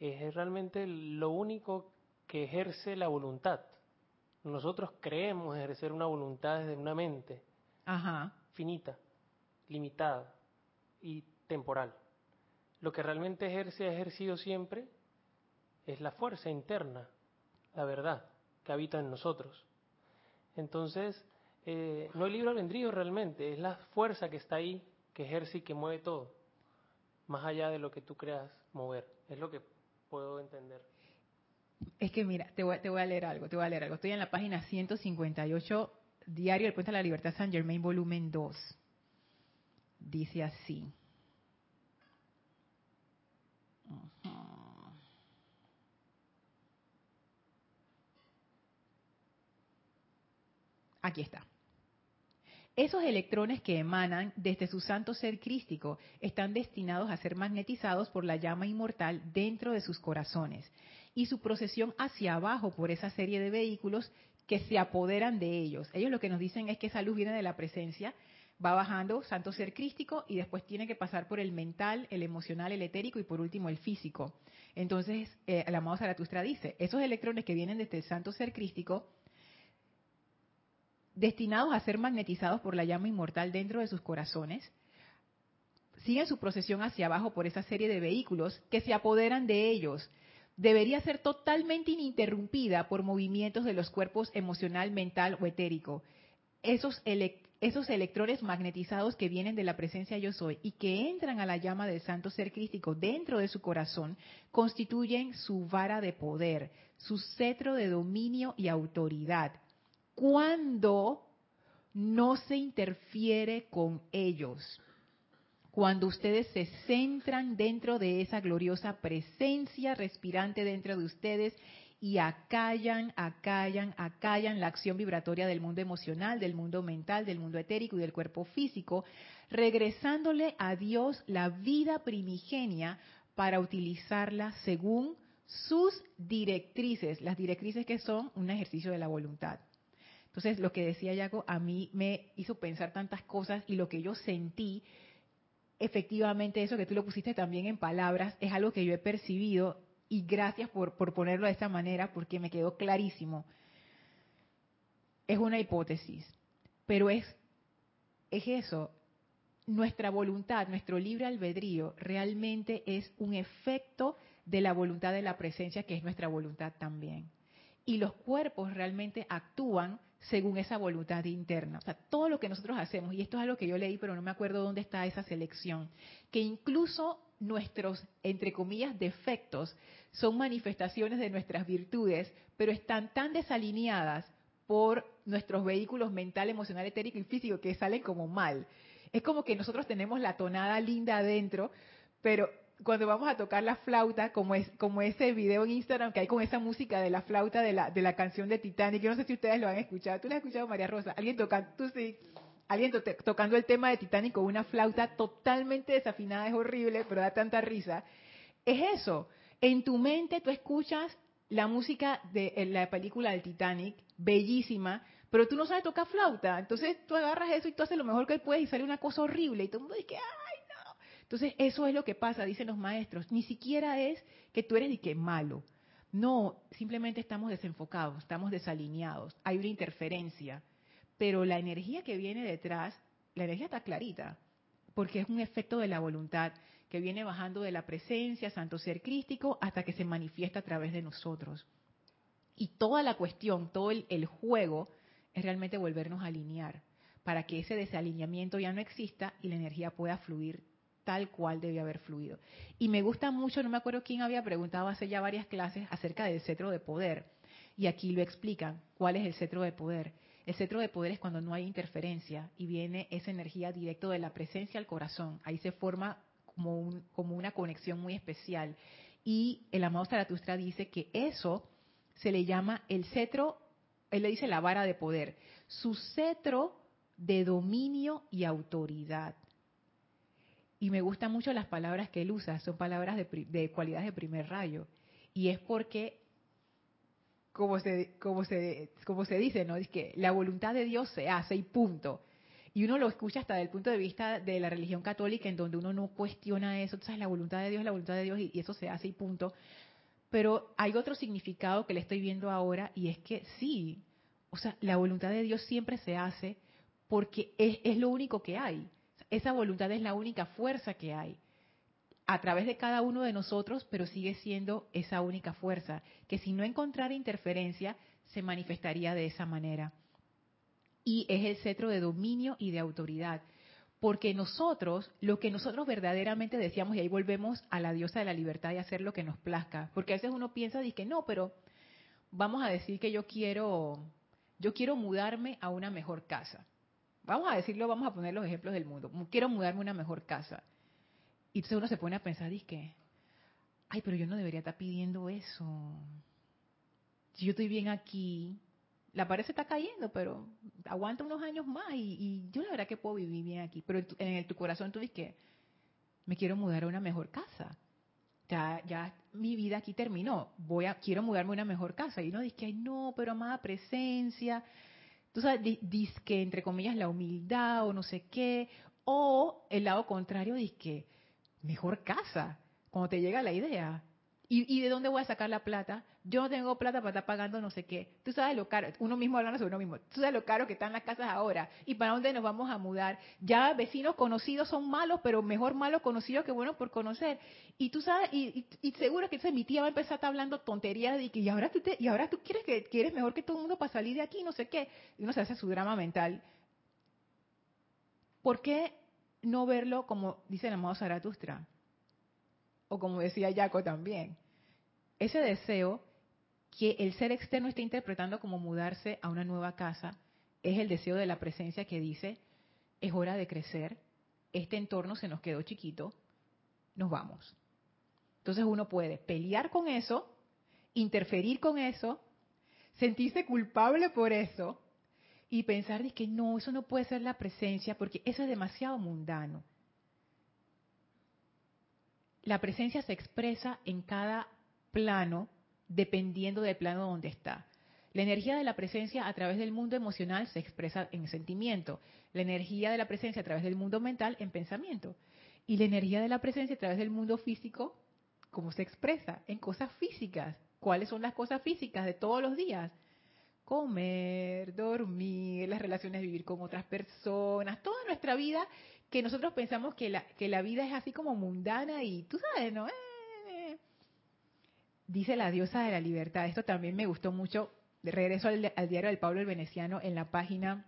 es realmente lo único que ejerce la voluntad. Nosotros creemos ejercer una voluntad desde una mente finita, limitada y temporal lo que realmente ejerce, ha ejercido siempre, es la fuerza interna, la verdad, que habita en nosotros. Entonces, eh, no hay libre albedrío realmente, es la fuerza que está ahí, que ejerce y que mueve todo, más allá de lo que tú creas mover. Es lo que puedo entender.
Es que mira, te voy, te voy a leer algo, te voy a leer algo. Estoy en la página 158, Diario del Puente de la Libertad San Germain, volumen 2. Dice así. Aquí está. Esos electrones que emanan desde su santo ser crístico están destinados a ser magnetizados por la llama inmortal dentro de sus corazones y su procesión hacia abajo por esa serie de vehículos que se apoderan de ellos. Ellos lo que nos dicen es que esa luz viene de la presencia va bajando, santo ser crístico, y después tiene que pasar por el mental, el emocional, el etérico y por último el físico. Entonces, eh, el amado Zaratustra dice, esos electrones que vienen desde el santo ser crístico, destinados a ser magnetizados por la llama inmortal dentro de sus corazones, siguen su procesión hacia abajo por esa serie de vehículos que se apoderan de ellos. Debería ser totalmente ininterrumpida por movimientos de los cuerpos emocional, mental o etérico. Esos esos electrones magnetizados que vienen de la presencia yo soy y que entran a la llama del santo ser crístico dentro de su corazón, constituyen su vara de poder, su cetro de dominio y autoridad. Cuando no se interfiere con ellos, cuando ustedes se centran dentro de esa gloriosa presencia respirante dentro de ustedes y acallan, acallan, acallan la acción vibratoria del mundo emocional, del mundo mental, del mundo etérico y del cuerpo físico, regresándole a Dios la vida primigenia para utilizarla según sus directrices, las directrices que son un ejercicio de la voluntad. Entonces, lo que decía Jaco a mí me hizo pensar tantas cosas y lo que yo sentí, efectivamente eso que tú lo pusiste también en palabras, es algo que yo he percibido y gracias por, por ponerlo de esta manera porque me quedó clarísimo. Es una hipótesis, pero es, es eso, nuestra voluntad, nuestro libre albedrío, realmente es un efecto de la voluntad de la presencia, que es nuestra voluntad también. Y los cuerpos realmente actúan según esa voluntad interna. O sea, todo lo que nosotros hacemos, y esto es algo que yo leí, pero no me acuerdo dónde está esa selección, que incluso nuestros, entre comillas, defectos son manifestaciones de nuestras virtudes, pero están tan desalineadas por nuestros vehículos mental, emocional, etérico y físico que salen como mal. Es como que nosotros tenemos la tonada linda adentro, pero cuando vamos a tocar la flauta, como es como ese video en Instagram que hay con esa música de la flauta de la, de la canción de Titanic, yo no sé si ustedes lo han escuchado, tú lo has escuchado María Rosa, alguien tocando, tú sí, alguien tocando el tema de Titanic con una flauta totalmente desafinada, es horrible, pero da tanta risa. Es eso, en tu mente tú escuchas la música de la película del Titanic, bellísima, pero tú no sabes tocar flauta, entonces tú agarras eso y tú haces lo mejor que puedes y sale una cosa horrible y todo el mundo dice, ¡ay, no! Entonces eso es lo que pasa, dicen los maestros, ni siquiera es que tú eres ni que malo, no, simplemente estamos desenfocados, estamos desalineados, hay una interferencia, pero la energía que viene detrás, la energía está clarita, porque es un efecto de la voluntad que viene bajando de la presencia, santo ser crístico, hasta que se manifiesta a través de nosotros. Y toda la cuestión, todo el, el juego es realmente volvernos a alinear para que ese desalineamiento ya no exista y la energía pueda fluir tal cual debe haber fluido. Y me gusta mucho, no me acuerdo quién había preguntado hace ya varias clases acerca del cetro de poder. Y aquí lo explican, cuál es el cetro de poder. El cetro de poder es cuando no hay interferencia y viene esa energía directo de la presencia al corazón. Ahí se forma como, como una conexión muy especial. Y el amado Zaratustra dice que eso se le llama el cetro él le dice la vara de poder, su cetro de dominio y autoridad. Y me gustan mucho las palabras que él usa, son palabras de, de cualidades de primer rayo. Y es porque, como se, como se, como se dice, ¿no? Es que la voluntad de Dios se hace y punto. Y uno lo escucha hasta desde el punto de vista de la religión católica, en donde uno no cuestiona eso. Entonces, la voluntad de Dios es la voluntad de Dios y eso se hace y punto. Pero hay otro significado que le estoy viendo ahora y es que sí, o sea, la voluntad de Dios siempre se hace porque es, es lo único que hay. Esa voluntad es la única fuerza que hay a través de cada uno de nosotros, pero sigue siendo esa única fuerza, que si no encontrara interferencia, se manifestaría de esa manera. Y es el cetro de dominio y de autoridad. Porque nosotros, lo que nosotros verdaderamente decíamos, y ahí volvemos a la diosa de la libertad y hacer lo que nos plazca, porque a veces uno piensa, dice no, pero vamos a decir que yo quiero, yo quiero mudarme a una mejor casa. Vamos a decirlo, vamos a poner los ejemplos del mundo. Quiero mudarme a una mejor casa. Y entonces uno se pone a pensar, dice ay, pero yo no debería estar pidiendo eso. Si yo estoy bien aquí, la pared se está cayendo, pero aguanta unos años más y, yo la verdad que puedo vivir bien aquí. Pero en, tu corazón tú dices que me quiero mudar a una mejor casa. Ya, ya mi vida aquí terminó. Voy a, quiero mudarme a una mejor casa. Y uno dice que, ay, no, pero amada presencia. Tú sabes, dice que entre comillas la humildad o no sé qué. O el lado contrario, dice que mejor casa. Cuando te llega la idea, ¿Y, de dónde voy a sacar la plata? Yo no tengo plata para estar pagando no sé qué. Tú sabes lo caro, uno mismo hablando sobre uno mismo, tú sabes lo caro que están las casas ahora y para dónde nos vamos a mudar. Ya vecinos conocidos son malos, pero mejor malos conocidos que buenos por conocer. Y tú sabes, y, seguro que mi tía va a empezar a estar hablando tonterías de que y ahora tú, te, y ahora tú quieres que quieres mejor que todo el mundo para salir de aquí, no sé qué. Y uno se hace su drama mental. ¿Por qué no verlo como dice el amado Zaratustra? o como decía Jaco también, ese deseo que el ser externo está interpretando como mudarse a una nueva casa es el deseo de la presencia que dice, es hora de crecer, este entorno se nos quedó chiquito, nos vamos. Entonces uno puede pelear con eso, interferir con eso, sentirse culpable por eso y pensar de que no, eso no puede ser la presencia porque eso es demasiado mundano la presencia se expresa en cada plano dependiendo del plano donde está. La energía de la presencia a través del mundo emocional se expresa en sentimiento. La energía de la presencia a través del mundo mental en pensamiento. Y la energía de la presencia a través del mundo físico, ¿cómo se expresa? En cosas físicas. ¿Cuáles son las cosas físicas de todos los días? Comer, dormir, las relaciones, vivir con otras personas, toda nuestra vida que nosotros pensamos que la, que la vida es así como mundana y tú sabes, ¿no? Eh, dice la diosa de la libertad. Esto también me gustó mucho. Regreso al, diario del Pablo el Veneciano en la página...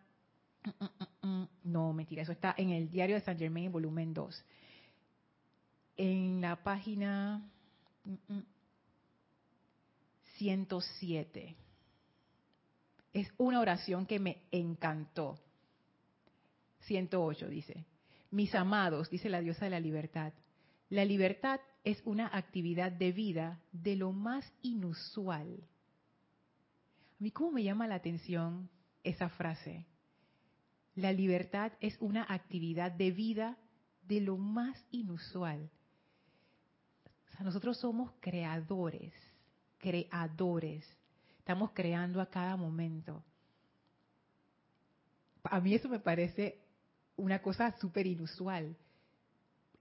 No, mentira, eso está en el diario de Saint Germain, volumen 2. En la página 107. Es una oración que me encantó. 108 dice, mis amados, dice la diosa de la libertad, la libertad es una actividad de vida de lo más inusual. A mí cómo me llama la atención esa frase. La libertad es una actividad de vida de lo más inusual. O sea, nosotros somos creadores creadores. Estamos creando a cada momento. A mí eso me parece una cosa súper inusual.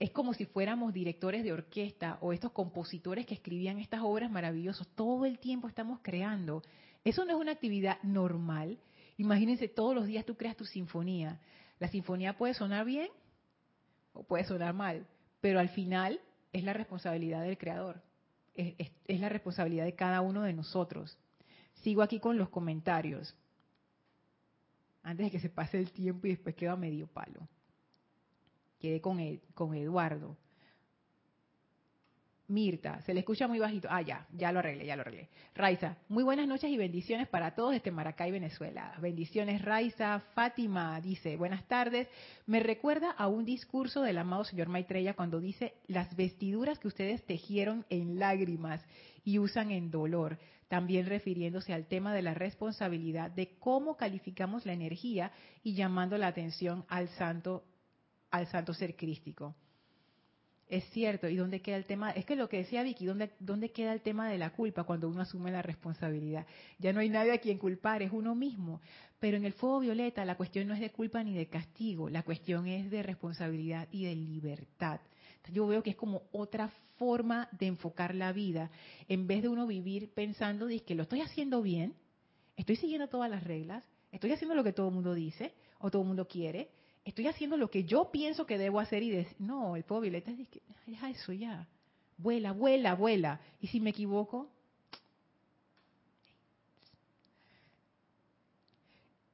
Es como si fuéramos directores de orquesta o estos compositores que escribían estas obras maravillosas. Todo el tiempo estamos creando. Eso no es una actividad normal. Imagínense, todos los días tú creas tu sinfonía. La sinfonía puede sonar bien o puede sonar mal, pero al final es la responsabilidad del creador es, la responsabilidad de cada uno de nosotros. Sigo aquí con los comentarios. Antes de que se pase el tiempo y después queda medio palo. Quedé con, con Eduardo. Mirta, se le escucha muy bajito. Ah, ya, ya lo arreglé, ya lo arreglé. Raiza, muy buenas noches y bendiciones para todos desde Maracay, Venezuela. Bendiciones, Raiza. Fátima dice, buenas tardes. Me recuerda a un discurso del amado señor Maitreya cuando dice, las vestiduras que ustedes tejieron en lágrimas y usan en dolor. También refiriéndose al tema de la responsabilidad de cómo calificamos la energía y llamando la atención al santo, al santo ser crístico. Es cierto, ¿y dónde queda el tema? Es que lo que decía Vicky, ¿dónde, ¿dónde queda el tema de la culpa cuando uno asume la responsabilidad? Ya no hay nadie a quien culpar, es uno mismo. Pero en el fuego violeta la cuestión no es de culpa ni de castigo, la cuestión es de responsabilidad y de libertad. Yo veo que es como otra forma de enfocar la vida, en vez de uno vivir pensando de que lo estoy haciendo bien, estoy siguiendo todas las reglas, estoy haciendo lo que todo el mundo dice o todo el mundo quiere, estoy haciendo lo que yo pienso que debo hacer y decir, no, el pueblo violeta dice, deja eso ya, vuela, vuela, vuela. Y si me equivoco,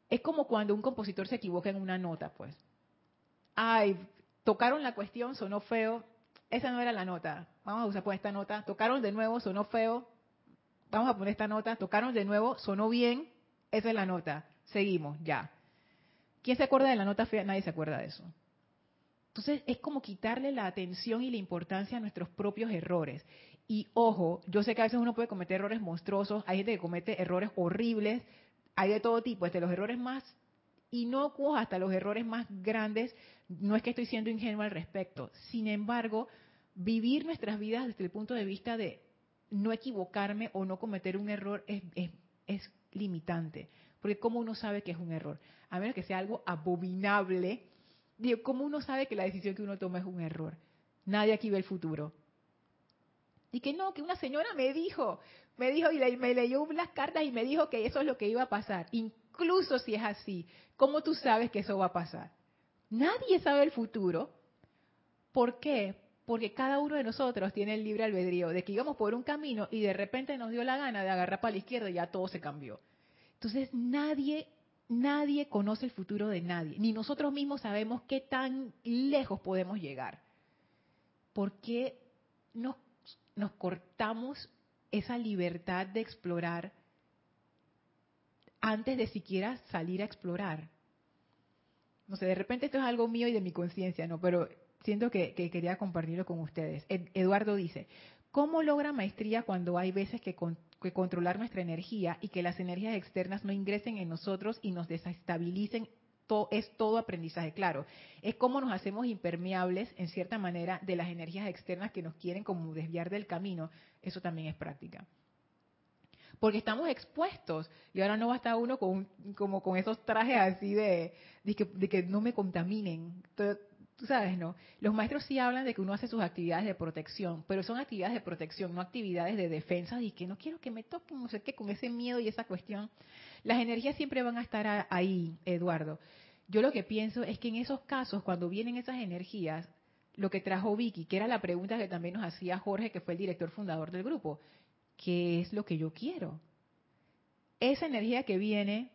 es como cuando un compositor se equivoca en una nota, pues. Ay, tocaron la cuestión, sonó feo, esa no era la nota, vamos a usar pues esta nota, tocaron de nuevo, sonó feo, vamos a poner esta nota, tocaron de nuevo, sonó bien, esa es la nota, seguimos, ya. ¿Quién se acuerda de la nota fea? Nadie se acuerda de eso. Entonces es como quitarle la atención y la importancia a nuestros propios errores. Y ojo, yo sé que a veces uno puede cometer errores monstruosos, hay gente que comete errores horribles, hay de todo tipo, desde los errores más inocuos hasta los errores más grandes. No es que estoy siendo ingenuo al respecto. Sin embargo, vivir nuestras vidas desde el punto de vista de no equivocarme o no cometer un error es, es limitante. Porque ¿cómo uno sabe que es un error? A menos que sea algo abominable. Digo, ¿cómo uno sabe que la decisión que uno toma es un error? Nadie aquí ve el futuro. Y que no, que una señora me dijo, me dijo y me leyó las cartas y me dijo que eso es lo que iba a pasar. Incluso si es así, ¿cómo tú sabes que eso va a pasar? Nadie sabe el futuro. ¿Por qué? Porque cada uno de nosotros tiene el libre albedrío de que íbamos por un camino y de repente nos dio la gana de agarrar para la izquierda y ya todo se cambió. Entonces nadie, nadie conoce el futuro de nadie, ni nosotros mismos sabemos qué tan lejos podemos llegar. ¿Por qué nos, cortamos esa libertad de explorar antes de siquiera salir a explorar? No sé, de repente esto es algo mío y de mi conciencia, ¿no? Pero siento que, que, quería compartirlo con ustedes. Eduardo dice, ¿cómo logra maestría cuando hay veces que, con, que controlar nuestra energía y que las energías externas no ingresen en nosotros y nos desestabilicen es todo aprendizaje, claro. Es como nos hacemos impermeables, en cierta manera, de las energías externas que nos quieren como desviar del camino. Eso también es práctica. porque estamos expuestos y ahora no va a estar uno con como con esos trajes así de, de que no me contaminen. Tú sabes, ¿no? Los maestros sí hablan de que uno hace sus actividades de protección, pero son actividades de protección, no actividades de defensa y que no quiero que me toquen, no sé qué, con ese miedo y esa cuestión. Las energías siempre van a estar ahí, Eduardo. Yo lo que pienso es que en esos casos, cuando vienen esas energías, lo que trajo Vicky, que era la pregunta que también nos hacía Jorge, que fue el director fundador del grupo, ¿qué es lo que yo quiero? Esa energía que viene,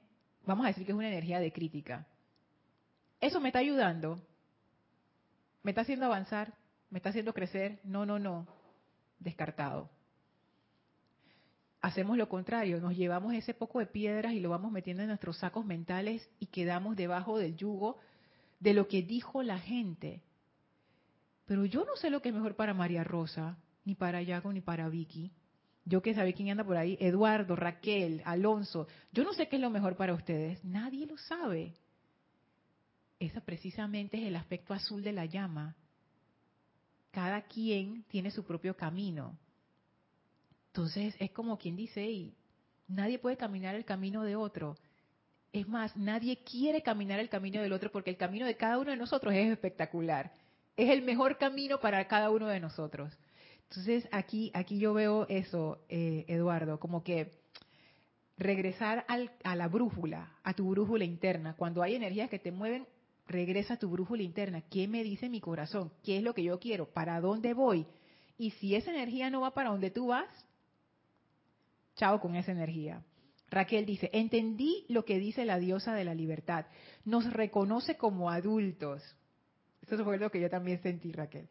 vamos a decir que es una energía de crítica. ¿Eso me está ayudando? ¿Me está haciendo avanzar? ¿Me está haciendo crecer? No, no, no. Descartado. Hacemos lo contrario, nos llevamos ese poco de piedras y lo vamos metiendo en nuestros sacos mentales y quedamos debajo del yugo de lo que dijo la gente. Pero yo no sé lo que es mejor para María Rosa, ni para Yago, ni para Vicky. Yo que sabe quién anda por ahí, Eduardo, Raquel, Alonso. Yo no sé qué es lo mejor para ustedes. Nadie lo sabe. Ese precisamente es el aspecto azul de la llama. Cada quien tiene su propio camino. Entonces es como quien dice, y nadie puede caminar el camino de otro. Es más, nadie quiere caminar el camino del otro porque el camino de cada uno de nosotros es espectacular. Es el mejor camino para cada uno de nosotros. Entonces aquí, aquí yo veo eso, eh, Eduardo, como que regresar a la brújula, a tu brújula interna. Cuando hay energías que te mueven, regresa a tu brújula interna. ¿Qué me dice mi corazón? ¿Qué es lo que yo quiero? ¿Para dónde voy? Y si esa energía no va para donde tú vas, chao con esa energía. Raquel dice, entendí lo que dice la diosa de la libertad. Nos reconoce como adultos. Eso fue lo que yo también sentí, Raquel.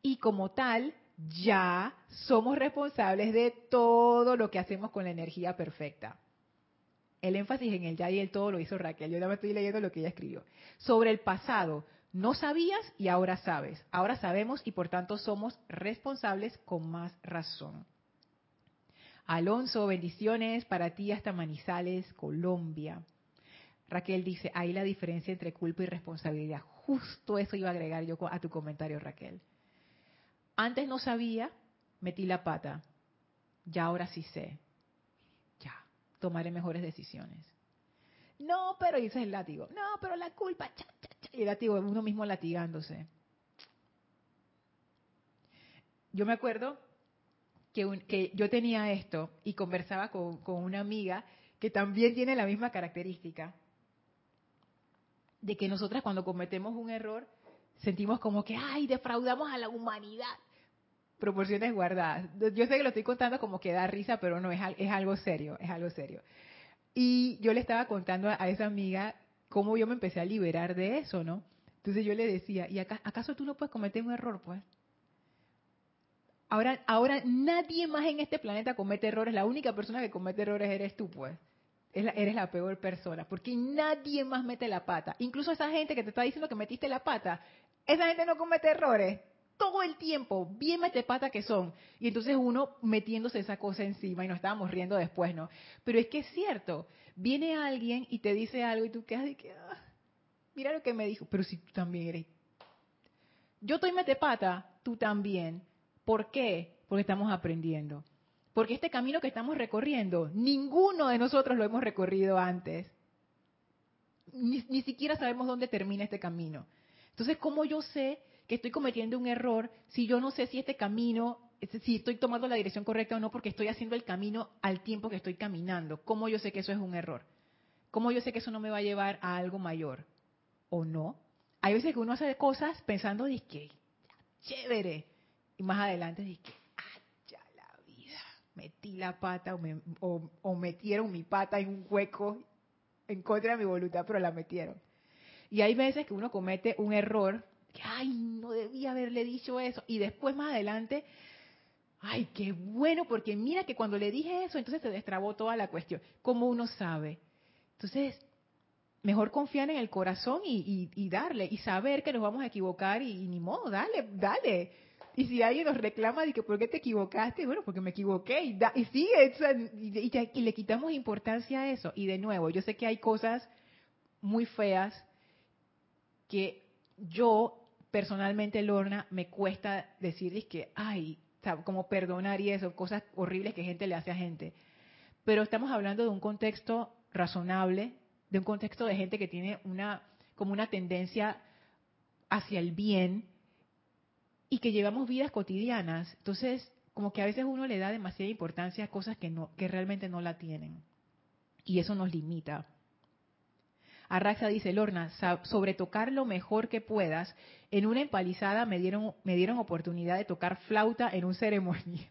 Y como tal, ya somos responsables de todo lo que hacemos con la energía perfecta. El énfasis en el ya y el todo lo hizo Raquel. Yo ya me estoy leyendo lo que ella escribió. Sobre el pasado, no sabías y ahora sabes. Ahora sabemos y por tanto somos responsables con más razón. Alonso, bendiciones para ti hasta Manizales, Colombia. Raquel dice, ahí la diferencia entre culpa y responsabilidad. Justo eso iba a agregar yo a tu comentario, Raquel. Antes no sabía, metí la pata. Ya ahora sí sé. Tomaré mejores decisiones. No, pero dice el látigo. No, pero la culpa. y el látigo, uno mismo latigándose. Yo me acuerdo que, que yo tenía esto y conversaba con, con una amiga que también tiene la misma característica de que nosotras cuando cometemos un error sentimos como que, ay, defraudamos a la humanidad proporciones guardadas. Yo sé que lo estoy contando como que da risa, pero no, es, algo serio, es algo serio. Y yo le estaba contando a, esa amiga cómo yo me empecé a liberar de eso, ¿no? Entonces yo le decía, ¿y acaso tú no puedes cometer un error, pues? Ahora, ahora nadie más en este planeta comete errores, la única persona que comete errores eres tú, pues. Eres la peor persona, porque nadie más mete la pata. Incluso esa gente que te está diciendo que metiste la pata, esa gente no comete errores todo el tiempo, bien metepata que son. Y entonces uno metiéndose esa cosa encima y nos estábamos riendo después, ¿no? Pero es que es cierto, viene alguien y te dice algo y tú quedas de que, ah, mira lo que me dijo, pero si tú también eres. Yo estoy metepata, tú también. ¿Por qué? Porque estamos aprendiendo. Porque este camino que estamos recorriendo, ninguno de nosotros lo hemos recorrido antes. Ni, ni siquiera sabemos dónde termina este camino. Entonces, ¿cómo yo sé que estoy cometiendo un error si yo no sé si este camino, si estoy tomando la dirección correcta o no, porque estoy haciendo el camino al tiempo que estoy caminando. ¿Cómo yo sé que eso es un error? ¿Cómo yo sé que eso no me va a llevar a algo mayor? ¿O no? Hay veces que uno hace cosas pensando, que chévere. Y más adelante dice, ah, ya la vida. Metí la pata o, o metieron mi pata en un hueco en contra de mi voluntad, pero la metieron. Y hay veces que uno comete un error que, ay, no debía haberle dicho eso. Y después más adelante, ay, qué bueno, porque mira que cuando le dije eso, entonces se destrabó toda la cuestión. ¿Cómo uno sabe? Entonces, mejor confiar en el corazón y, darle, y saber que nos vamos a equivocar y, ni modo, dale, dale. Y si alguien nos reclama de que por qué te equivocaste, bueno, porque me equivoqué y, sigue, y le quitamos importancia a eso. Y de nuevo, yo sé que hay cosas muy feas que yo personalmente, Lorna, me cuesta decir que, ay, como perdonar y eso, cosas horribles que gente le hace a gente. pero estamos hablando de un contexto razonable, de un contexto de gente que tiene una como una tendencia hacia el bien y que llevamos vidas cotidianas. Entonces, como que a veces uno le da demasiada importancia a cosas que no que realmente no la tienen. Y eso nos limita. Arraxa dice, Lorna, sobre tocar lo mejor que puedas, en una empalizada me dieron, me dieron oportunidad de tocar flauta en un ceremonial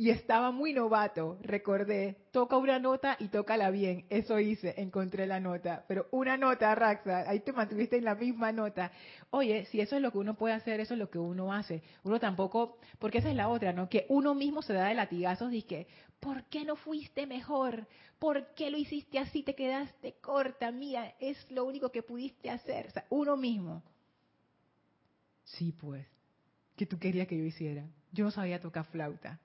y estaba muy novato, recordé, toca una nota y tócala bien, eso hice, encontré la nota, pero una nota, Raxa, ahí te mantuviste en la misma nota. Oye, si eso es lo que uno puede hacer, eso es lo que uno hace. Uno tampoco, porque esa es la otra, ¿no? Que uno mismo se da de latigazos y que, ¿por qué no fuiste mejor? ¿Por qué lo hiciste así? Te quedaste corta, mía, es lo único que pudiste hacer. O sea, uno mismo. Sí, pues, ¿qué tú querías que yo hiciera? Yo no sabía tocar flauta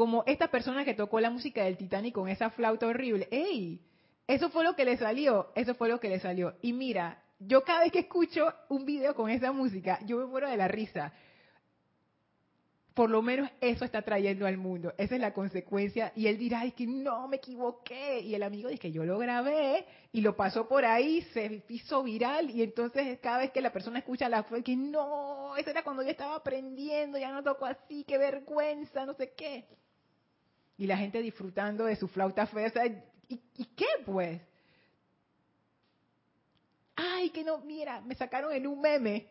como esta persona que tocó la música del Titanic con esa flauta horrible. ¡Ey! Eso fue lo que le salió, eso fue lo que le salió. Y mira, yo cada vez que escucho un video con esa música, yo me muero de la risa. Por lo menos eso está trayendo al mundo. Esa es la consecuencia. Y él dirá, es que no, me equivoqué. Y el amigo dice que yo lo grabé y lo pasó por ahí, se hizo viral. Y entonces cada vez que la persona escucha la fue que no, eso era cuando yo estaba aprendiendo, ya no tocó así, qué vergüenza, no sé qué y la gente disfrutando de su flauta fea. ¿y, qué pues? Ay, que no, mira, me sacaron en un meme.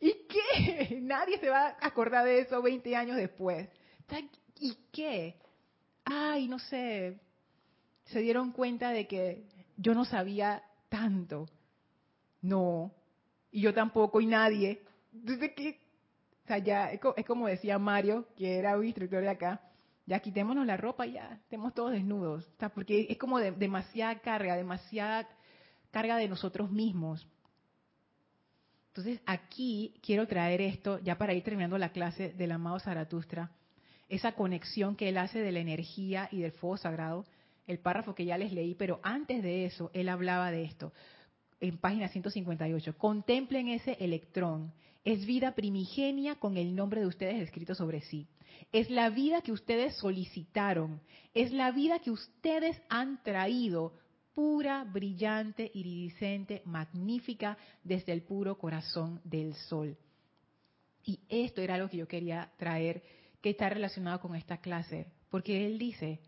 ¿Y qué? [laughs] Nadie se va a acordar de eso 20 años después. ¿Y qué? Ay, no sé. Se dieron cuenta de que yo no sabía tanto. No. Y yo tampoco, y nadie. Entonces, ¿qué? O sea, ya, es como decía Mario, que era un instructor de acá ya quitémonos la ropa y ya estemos todos desnudos, porque es como demasiada carga, demasiada carga de nosotros mismos. Entonces aquí quiero traer esto, ya para ir terminando la clase del amado Zaratustra, esa conexión que él hace de la energía y del fuego sagrado, el párrafo que ya les leí, pero antes de eso él hablaba de esto, en página 158, contemplen ese electrón, es vida primigenia con el nombre de ustedes escrito sobre sí. Es la vida que ustedes solicitaron, es la vida que ustedes han traído, pura, brillante, iridiscente, magnífica, desde el puro corazón del sol. Y esto era lo que yo quería traer, que está relacionado con esta clase, porque él dice,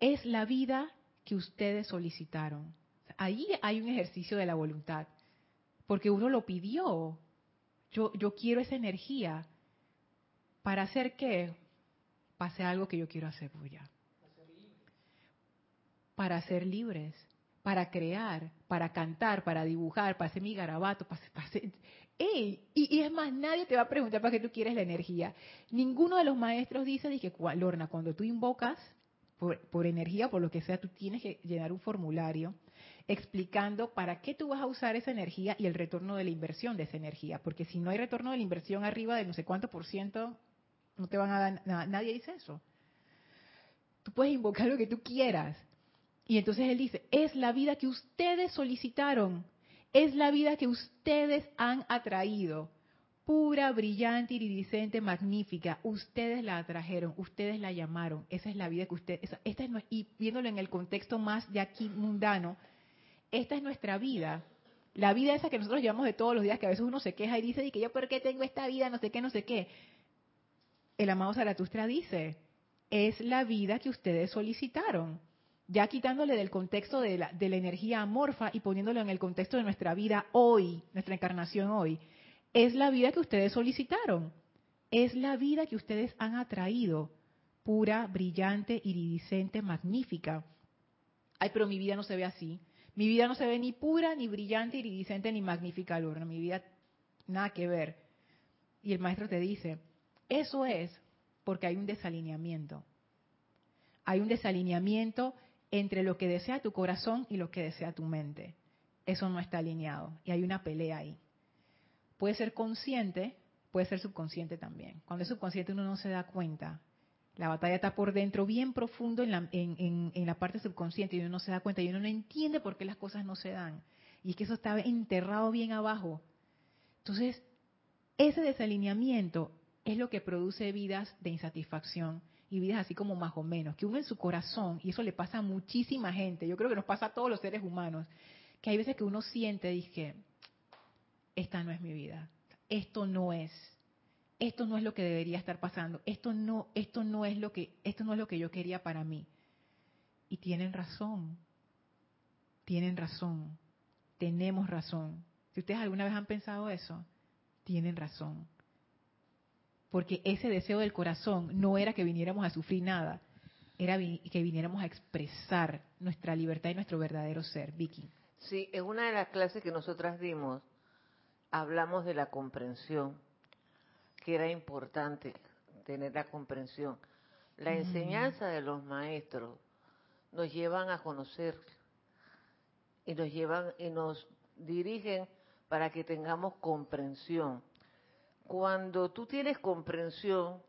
es la vida que ustedes solicitaron. Ahí hay un ejercicio de la voluntad, porque uno lo pidió. Yo, yo quiero esa energía. ¿Para hacer qué? Para hacer algo que yo quiero hacer, pues ya. Para ser libres, para crear, para cantar, para dibujar, para hacer mi garabato, para, hacer... ¡Ey! Y, es más, nadie te va a preguntar para qué tú quieres la energía. Ninguno de los maestros dice, que Lorna, cuando tú invocas por, por energía, por lo que sea, tú tienes que llenar un formulario explicando para qué tú vas a usar esa energía y el retorno de la inversión de esa energía. Porque si no hay retorno de la inversión arriba de no sé cuánto por ciento, no te van a dar nada. Nadie dice eso. Tú puedes invocar lo que tú quieras. Y entonces él dice, es la vida que ustedes solicitaron, es la vida que ustedes han atraído, pura, brillante, iridiscente, magnífica. Ustedes la atrajeron, ustedes la llamaron. Esa es la vida que ustedes, esta es, y viéndolo en el contexto más de aquí mundano, esta es nuestra vida. La vida esa que nosotros llevamos de todos los días, que a veces uno se queja y dice, y que yo por qué tengo esta vida, no sé qué, no sé qué el amado Zaratustra dice, es la vida que ustedes solicitaron. Ya quitándole del contexto de la, energía amorfa y poniéndolo en el contexto de nuestra vida hoy, nuestra encarnación hoy, es la vida que ustedes solicitaron. Es la vida que ustedes han atraído, pura, brillante, iridiscente, magnífica. Ay, pero mi vida no se ve así. Mi vida no se ve ni pura, ni brillante, iridiscente, ni magnífica, Lorna. Mi vida, nada que ver. Y el maestro te dice, eso es porque hay un desalineamiento. Hay un desalineamiento entre lo que desea tu corazón y lo que desea tu mente. Eso no está alineado y hay una pelea ahí. Puede ser consciente, puede ser subconsciente también. Cuando es subconsciente uno no se da cuenta. La batalla está por dentro, bien profundo en la, en la parte subconsciente y uno no se da cuenta y uno no entiende por qué las cosas no se dan. Y es que eso está enterrado bien abajo. Entonces, ese desalineamiento es lo que produce vidas de insatisfacción y vidas así como más o menos, que uno en su corazón, y eso le pasa a muchísima gente, yo creo que nos pasa a todos los seres humanos, que hay veces que uno siente, dije, esta no es mi vida, esto no es, esto no es lo que debería estar pasando, esto no, esto no es lo que, esto no es lo que yo quería para mí. Y tienen razón, tienen razón, tenemos razón. Si ustedes alguna vez han pensado eso, tienen razón. Porque ese deseo del corazón no era que viniéramos a sufrir nada, era que viniéramos a expresar nuestra libertad y nuestro verdadero ser, Vicky.
Sí, en una de las clases que nosotras dimos, hablamos de la comprensión, que era importante tener la comprensión. La enseñanza de los maestros nos llevan a conocer y nos llevan y nos dirigen para que tengamos comprensión. Cuando tú tienes comprensión,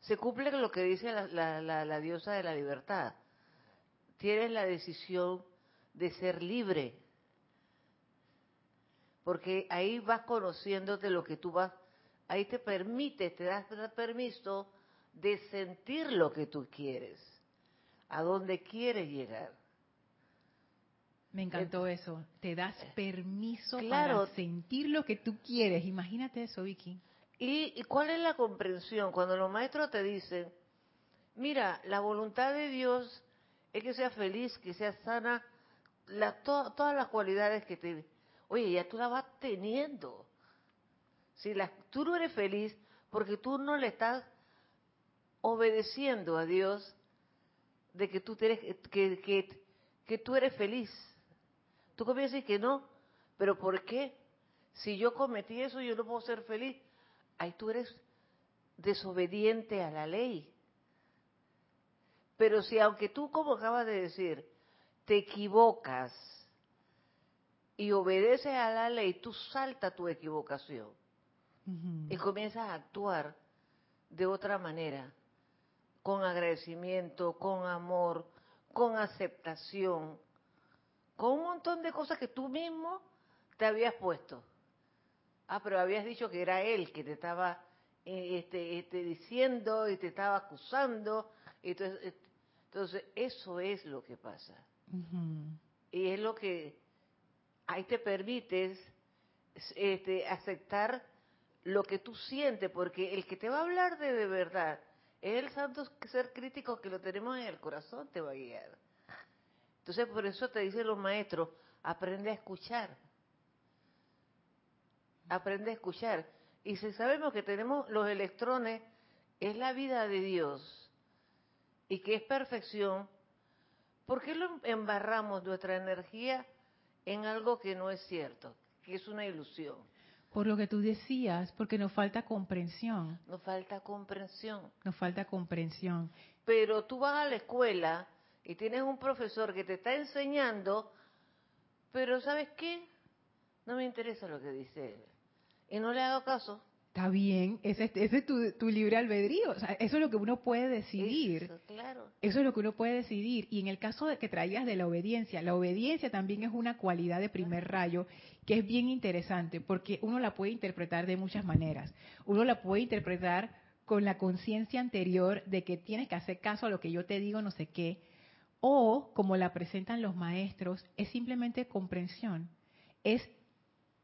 se cumple lo que dice la, la diosa de la libertad. Tienes la decisión de ser libre, porque ahí vas conociéndote lo que tú vas, ahí te permite, te das permiso de sentir lo que tú quieres, a dónde quieres llegar.
Me encantó eso. Te das permiso para sentir lo que tú quieres. Imagínate eso, Vicky.
¿Y, ¿Y, cuál es la comprensión? Cuando los maestros te dicen, mira, la voluntad de Dios es que sea feliz, que sea sana, todas las cualidades que te... Oye, ya tú la vas teniendo. Si la, tú no eres feliz porque tú no le estás obedeciendo a Dios de que tú, eres, que, que, que tú eres feliz. Tú comienzas a decir que no, pero ¿por qué? Si yo cometí eso, yo no puedo ser feliz. Ahí tú eres desobediente a la ley. Pero si aunque tú, como acabas de decir, te equivocas y obedeces a la ley, tú saltas tu equivocación y comienzas a actuar de otra manera, con agradecimiento, con amor, con aceptación, con un montón de cosas que tú mismo te habías puesto. Ah, pero habías dicho que era él que te estaba eh, este, este, diciendo y te estaba acusando. Entonces, entonces, eso es lo que pasa. Y es lo que ahí te permites este, aceptar lo que tú sientes, porque el que te va a hablar de, de verdad es el santo ser crítico que lo tenemos en el corazón, te va a guiar. Entonces, por eso te dicen los maestros, aprende a escuchar. Aprende a escuchar. Y si sabemos que tenemos los electrones, es la vida de Dios y que es perfección, ¿Por qué lo embarramos nuestra energía en algo que no es cierto, que es una ilusión?
Por lo que tú decías, porque nos falta comprensión.
Nos falta comprensión.
Nos falta comprensión.
Pero tú vas a la escuela y tienes un profesor que te está enseñando, pero ¿sabes qué? No me interesa lo que dice él. Y no le hago caso.
Está bien, ese, es tu, libre albedrío. eso es lo que uno puede decidir.
Eso, claro.
Eso es lo que uno puede decidir. Y en el caso de que traías de la obediencia, la obediencia también es una cualidad de primer rayo que es bien interesante porque uno la puede interpretar de muchas maneras. Uno la puede interpretar con la conciencia anterior de que tienes que hacer caso a lo que yo te digo, no sé qué. O, como la presentan los maestros, es simplemente comprensión. Es,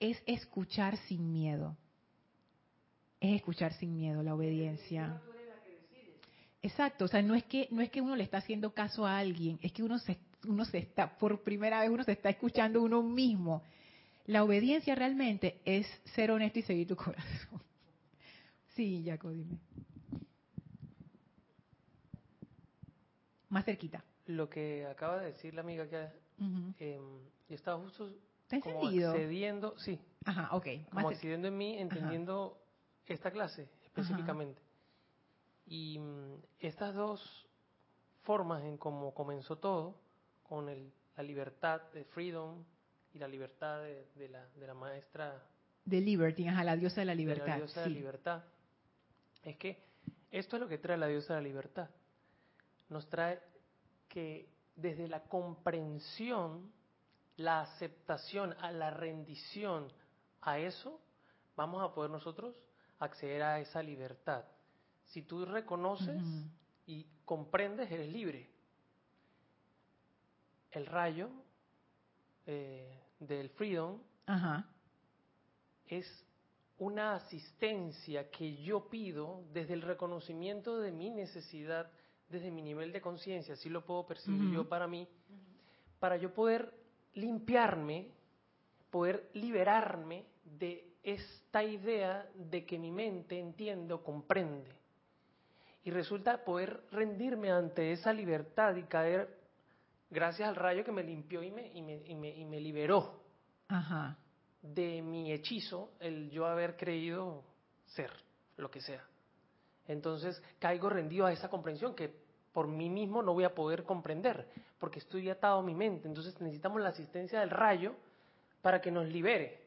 es escuchar sin miedo es escuchar sin miedo, la obediencia. Exacto, o sea, no es que no es que uno le está haciendo caso a alguien, es que uno se uno se está por primera vez uno se está escuchando uno mismo. La obediencia realmente es ser honesto y seguir tu corazón. [laughs] Sí, Jaco, dime. Más cerquita.
Lo que acaba de decir la amiga que eh, yo estaba justo
como
accediendo, sí.
Ajá, ok.
como accediendo en mí, entendiendo esta clase específicamente. Y mm, estas dos formas en cómo comenzó todo, con el, la libertad de Freedom y la libertad de, la, de la maestra...
De Liberty, ajá, la diosa de la libertad. la
diosa de la libertad. Es que esto es lo que trae la diosa de la libertad. Nos trae que desde la comprensión, la aceptación, a la rendición a eso, vamos a poder nosotros acceder a esa libertad. Si tú reconoces y comprendes, eres libre. El rayo eh, del freedom
Ajá.
es una asistencia que yo pido desde el reconocimiento de mi necesidad, desde mi nivel de conciencia, así lo puedo percibir yo para mí, para yo poder limpiarme, poder liberarme de esta idea de que mi mente entiende o comprende. Y resulta poder rendirme ante esa libertad y caer gracias al rayo que me limpió y me, y me, y me, y me liberó
Ajá.
de mi hechizo el yo haber creído ser, lo que sea. Entonces caigo rendido a esa comprensión que por mí mismo no voy a poder comprender, porque estoy atado a mi mente. Entonces necesitamos la asistencia del rayo para que nos libere.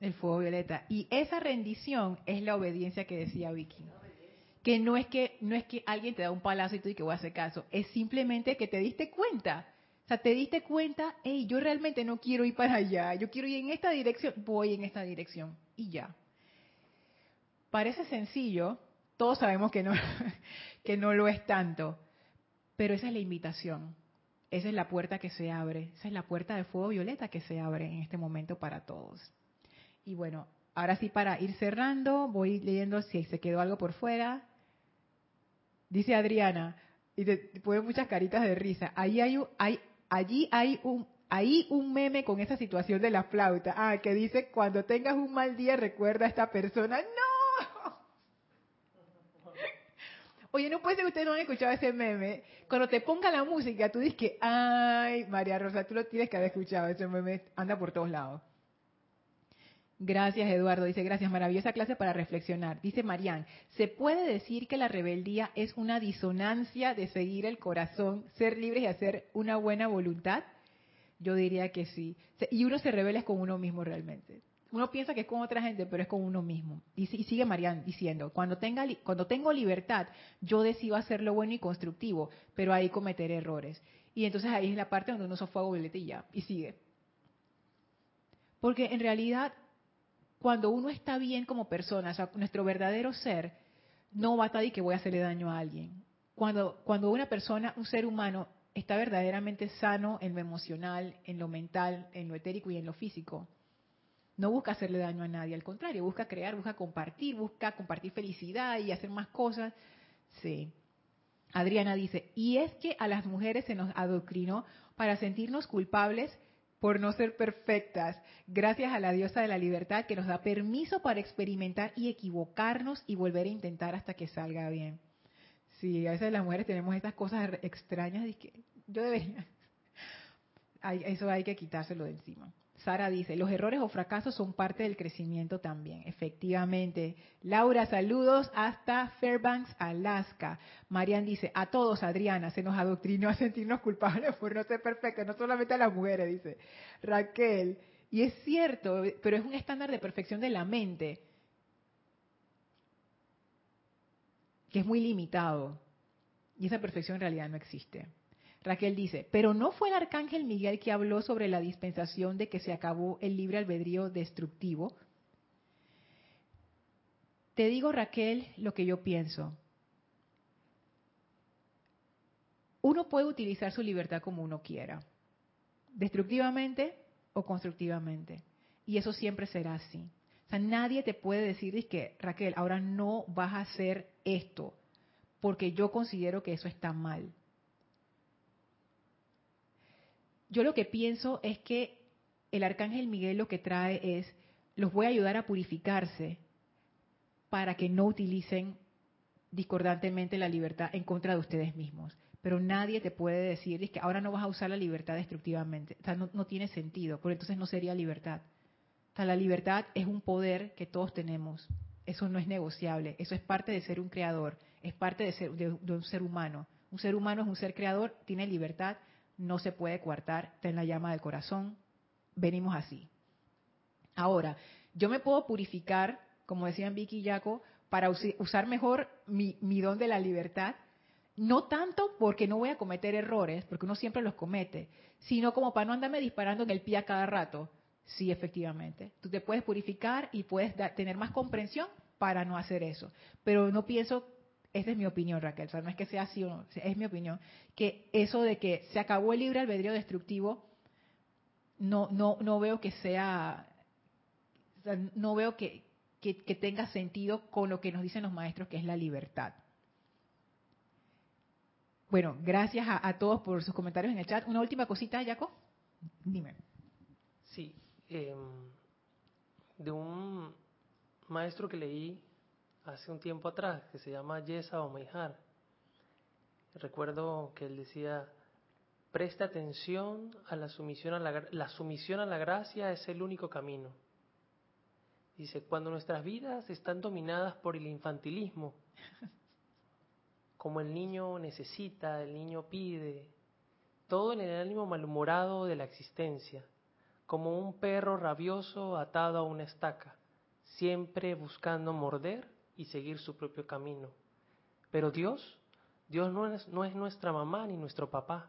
El fuego violeta. Y esa rendición es la obediencia que decía Vicky. Que no es que no es que alguien te da un palazo y tú y que voy a hacer caso, es simplemente que te diste cuenta. O sea, te diste cuenta, hey, yo realmente no quiero ir para allá, yo quiero ir en esta dirección, voy en esta dirección y ya. Parece sencillo, todos sabemos que no [laughs] que no lo es tanto, pero esa es la invitación. Esa es la puerta que se abre, esa es la puerta de fuego violeta que se abre en este momento para todos. Y bueno, ahora sí para ir cerrando, voy leyendo si se quedó algo por fuera. Dice Adriana, y te, pone muchas caritas de risa. Ahí hay, un- hay, allí hay un, ahí un meme con esa situación de la flauta. Ah, que dice, cuando tengas un mal día recuerda a esta persona. ¡No! Oye, no puede ser que ustedes no han escuchado ese meme. Cuando te ponga la música, tú dices que, ay, María Rosa, tú lo tienes que haber escuchado. Ese meme anda por todos lados. Gracias, Eduardo. Dice, gracias, maravillosa clase para reflexionar. Dice Marian, ¿se puede decir que la rebeldía es una disonancia de seguir el corazón, ser libres y hacer una buena voluntad? Yo diría que sí. Y uno se revela con uno mismo realmente. Uno piensa que es con otra gente, pero es con uno mismo. Y, si- y sigue Marian diciendo, cuando, tenga, cuando tengo libertad, yo decido hacer lo bueno y constructivo, pero ahí cometer errores. Y entonces ahí es la parte donde uno usa fuego violeta y ya, y sigue. Porque en realidad, cuando uno está bien como persona, o sea, nuestro verdadero ser, no va a estar y que voy a hacerle daño a alguien. Cuando, cuando una persona, un ser humano, está verdaderamente sano en lo emocional, en lo mental, en lo etérico y en lo físico, no busca hacerle daño a nadie, al contrario, busca crear, busca compartir, busca compartir felicidad y hacer más cosas. Sí. Adriana dice, y es que a las mujeres se nos adoctrinó para sentirnos culpables por no ser perfectas, gracias a la diosa de la libertad que nos da permiso para experimentar y equivocarnos y volver a intentar hasta que salga bien. Sí, a veces las mujeres tenemos estas cosas extrañas y que yo debería. [laughs] Eso hay que quitárselo de encima. Sara dice, los errores o fracasos son parte del crecimiento también, efectivamente. Laura, saludos hasta Fairbanks, Alaska. Marian dice, a todos, Adriana, se nos adoctrinó a sentirnos culpables por no ser perfectos, no solamente a las mujeres, dice Raquel. Y es cierto, pero es un estándar de perfección de la mente que es muy limitado. Y esa perfección en realidad no existe. Raquel dice, pero no fue el arcángel Miguel que habló sobre la dispensación de que se acabó el libre albedrío destructivo. Te digo, Raquel, lo que yo pienso. Uno puede utilizar su libertad como uno quiera, destructivamente o constructivamente. Y eso siempre será así. O sea, nadie te puede decir que, Raquel, ahora no vas a hacer esto, porque yo considero que eso está mal. Yo lo que pienso es que el arcángel Miguel lo que trae es, los voy a ayudar a purificarse para que no utilicen discordantemente la libertad en contra de ustedes mismos. Pero nadie te puede decir es que ahora no vas a usar la libertad destructivamente. O sea, no, tiene sentido, porque entonces no sería libertad. O sea, la libertad es un poder que todos tenemos. Eso no es negociable. Eso es parte de ser un creador. Es parte de ser de un ser humano. Un ser humano es un ser creador, tiene libertad, no se puede coartar, está en la llama del corazón. Venimos así. Ahora, yo me puedo purificar, como decían Vicky y Jaco, para usar mejor mi, mi don de la libertad, no tanto porque no voy a cometer errores, porque uno siempre los comete, sino como para no andarme disparando en el pie a cada rato. Sí, efectivamente. Tú te puedes purificar y puedes tener más comprensión para no hacer eso. Pero no pienso, esta es mi opinión, Raquel, o sea, no es que sea así o no, es mi opinión, que eso de que se acabó el libre albedrío destructivo, no, no, no veo que sea, no veo que, que, tenga sentido con lo que nos dicen los maestros, que es la libertad. Bueno, gracias a, todos por sus comentarios en el chat. Una última cosita, Jaco. Dime.
Sí, em, de un maestro que leí hace un tiempo atrás, que se llama Yesa Omeihar. Recuerdo que él decía, presta atención a la sumisión a la sumisión a la gracia es el único camino. Dice, cuando nuestras vidas están dominadas por el infantilismo, como el niño necesita, el niño pide, todo en el ánimo malhumorado de la existencia, como un perro rabioso atado a una estaca, siempre buscando morder y seguir su propio camino. Pero Dios, Dios no es, no es nuestra mamá ni nuestro papá.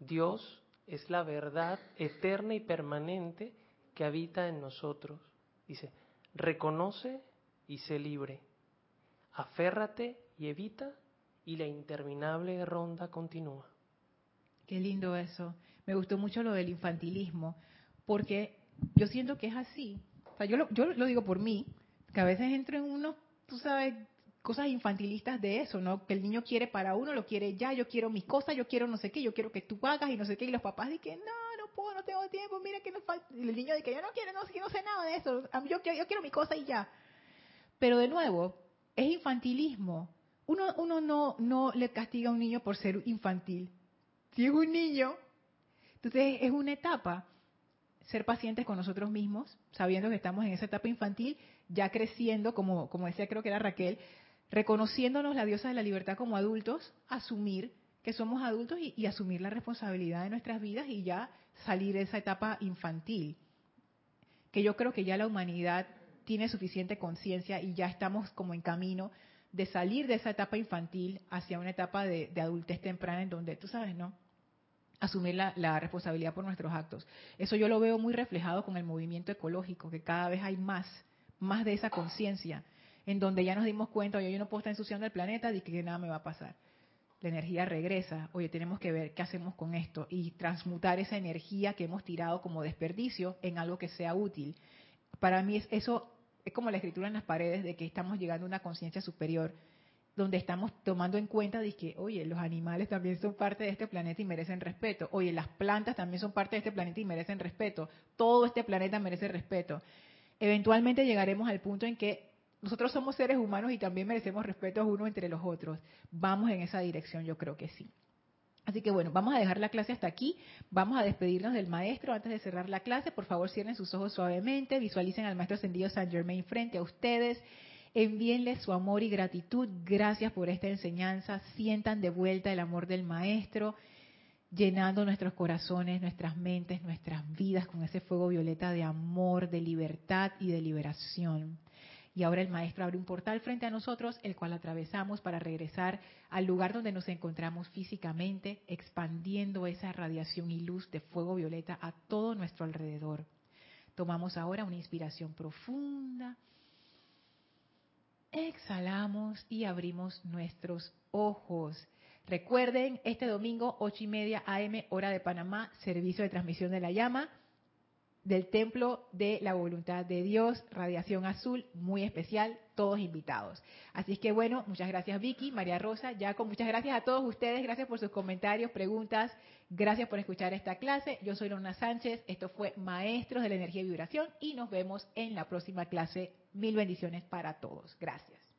Dios es la verdad eterna y permanente que habita en nosotros. Dice, reconoce y sé libre. Aférrate y evita y la interminable ronda continúa.
Qué lindo eso. Me gustó mucho lo del infantilismo, porque yo siento que es así. O sea, yo yo lo digo por mí, que a veces entro en unos, tú sabes, cosas infantilistas de eso, ¿no? Que el niño quiere para uno, lo quiere ya, yo quiero mis cosas, yo quiero no sé qué, yo quiero que tú hagas y no sé qué, y los papás dicen, no, no puedo, no tengo tiempo, mira que nos falta, y el niño dice, yo no quiero, no, no sé nada de eso, yo, yo, yo quiero mi cosa y ya. Pero de nuevo, es infantilismo. Uno, uno no, no le castiga a un niño por ser infantil. Si es un niño, entonces es una etapa ser pacientes con nosotros mismos, sabiendo que estamos en esa etapa infantil, ya creciendo, como, como decía creo que era Raquel, reconociéndonos la diosa de la libertad como adultos, asumir que somos adultos y, asumir la responsabilidad de nuestras vidas y ya salir de esa etapa infantil. Que yo creo que ya la humanidad tiene suficiente conciencia y ya estamos como en camino de salir de esa etapa infantil hacia una etapa de, de adultez temprana en donde, tú sabes, ¿no? asumir la, responsabilidad por nuestros actos. Eso yo lo veo muy reflejado con el movimiento ecológico, que cada vez hay más, más de esa conciencia, en donde ya nos dimos cuenta, oye, yo no puedo estar ensuciando el planeta, y que nada me va a pasar. La energía regresa, oye, tenemos que ver qué hacemos con esto y transmutar esa energía que hemos tirado como desperdicio en algo que sea útil. Para mí es, eso es como la escritura en las paredes de que estamos llegando a una conciencia superior donde estamos tomando en cuenta de que, oye, los animales también son parte de este planeta y merecen respeto. Oye, las plantas también son parte de este planeta y merecen respeto. Todo este planeta merece respeto. Eventualmente llegaremos al punto en que nosotros somos seres humanos y también merecemos respeto unos entre los otros. Vamos en esa dirección, yo creo que sí. Así que bueno, vamos a dejar la clase hasta aquí. Vamos a despedirnos del maestro antes de cerrar la clase. Por favor, cierren sus ojos suavemente, visualicen al maestro ascendido San Germain frente a ustedes Envíenle su amor y gratitud. Gracias por esta enseñanza. Sientan de vuelta el amor del Maestro, llenando nuestros corazones, nuestras mentes, nuestras vidas con ese fuego violeta de amor, de libertad y de liberación. Y ahora el Maestro abre un portal frente a nosotros, el cual atravesamos para regresar al lugar donde nos encontramos físicamente, expandiendo esa radiación y luz de fuego violeta a todo nuestro alrededor. Tomamos ahora una inspiración profunda exhalamos y abrimos nuestros ojos. Recuerden, este domingo, ocho y media AM, hora de Panamá, servicio de transmisión de la llama del Templo de la Voluntad de Dios, radiación azul, muy especial, todos invitados. Así es que bueno, muchas gracias Vicky, María Rosa, Jaco, muchas gracias a todos ustedes, gracias por sus comentarios, preguntas, gracias por escuchar esta clase. Yo soy Lorna Sánchez, esto fue Maestros de la Energía y Vibración y nos vemos en la próxima clase Mil bendiciones para todos. Gracias.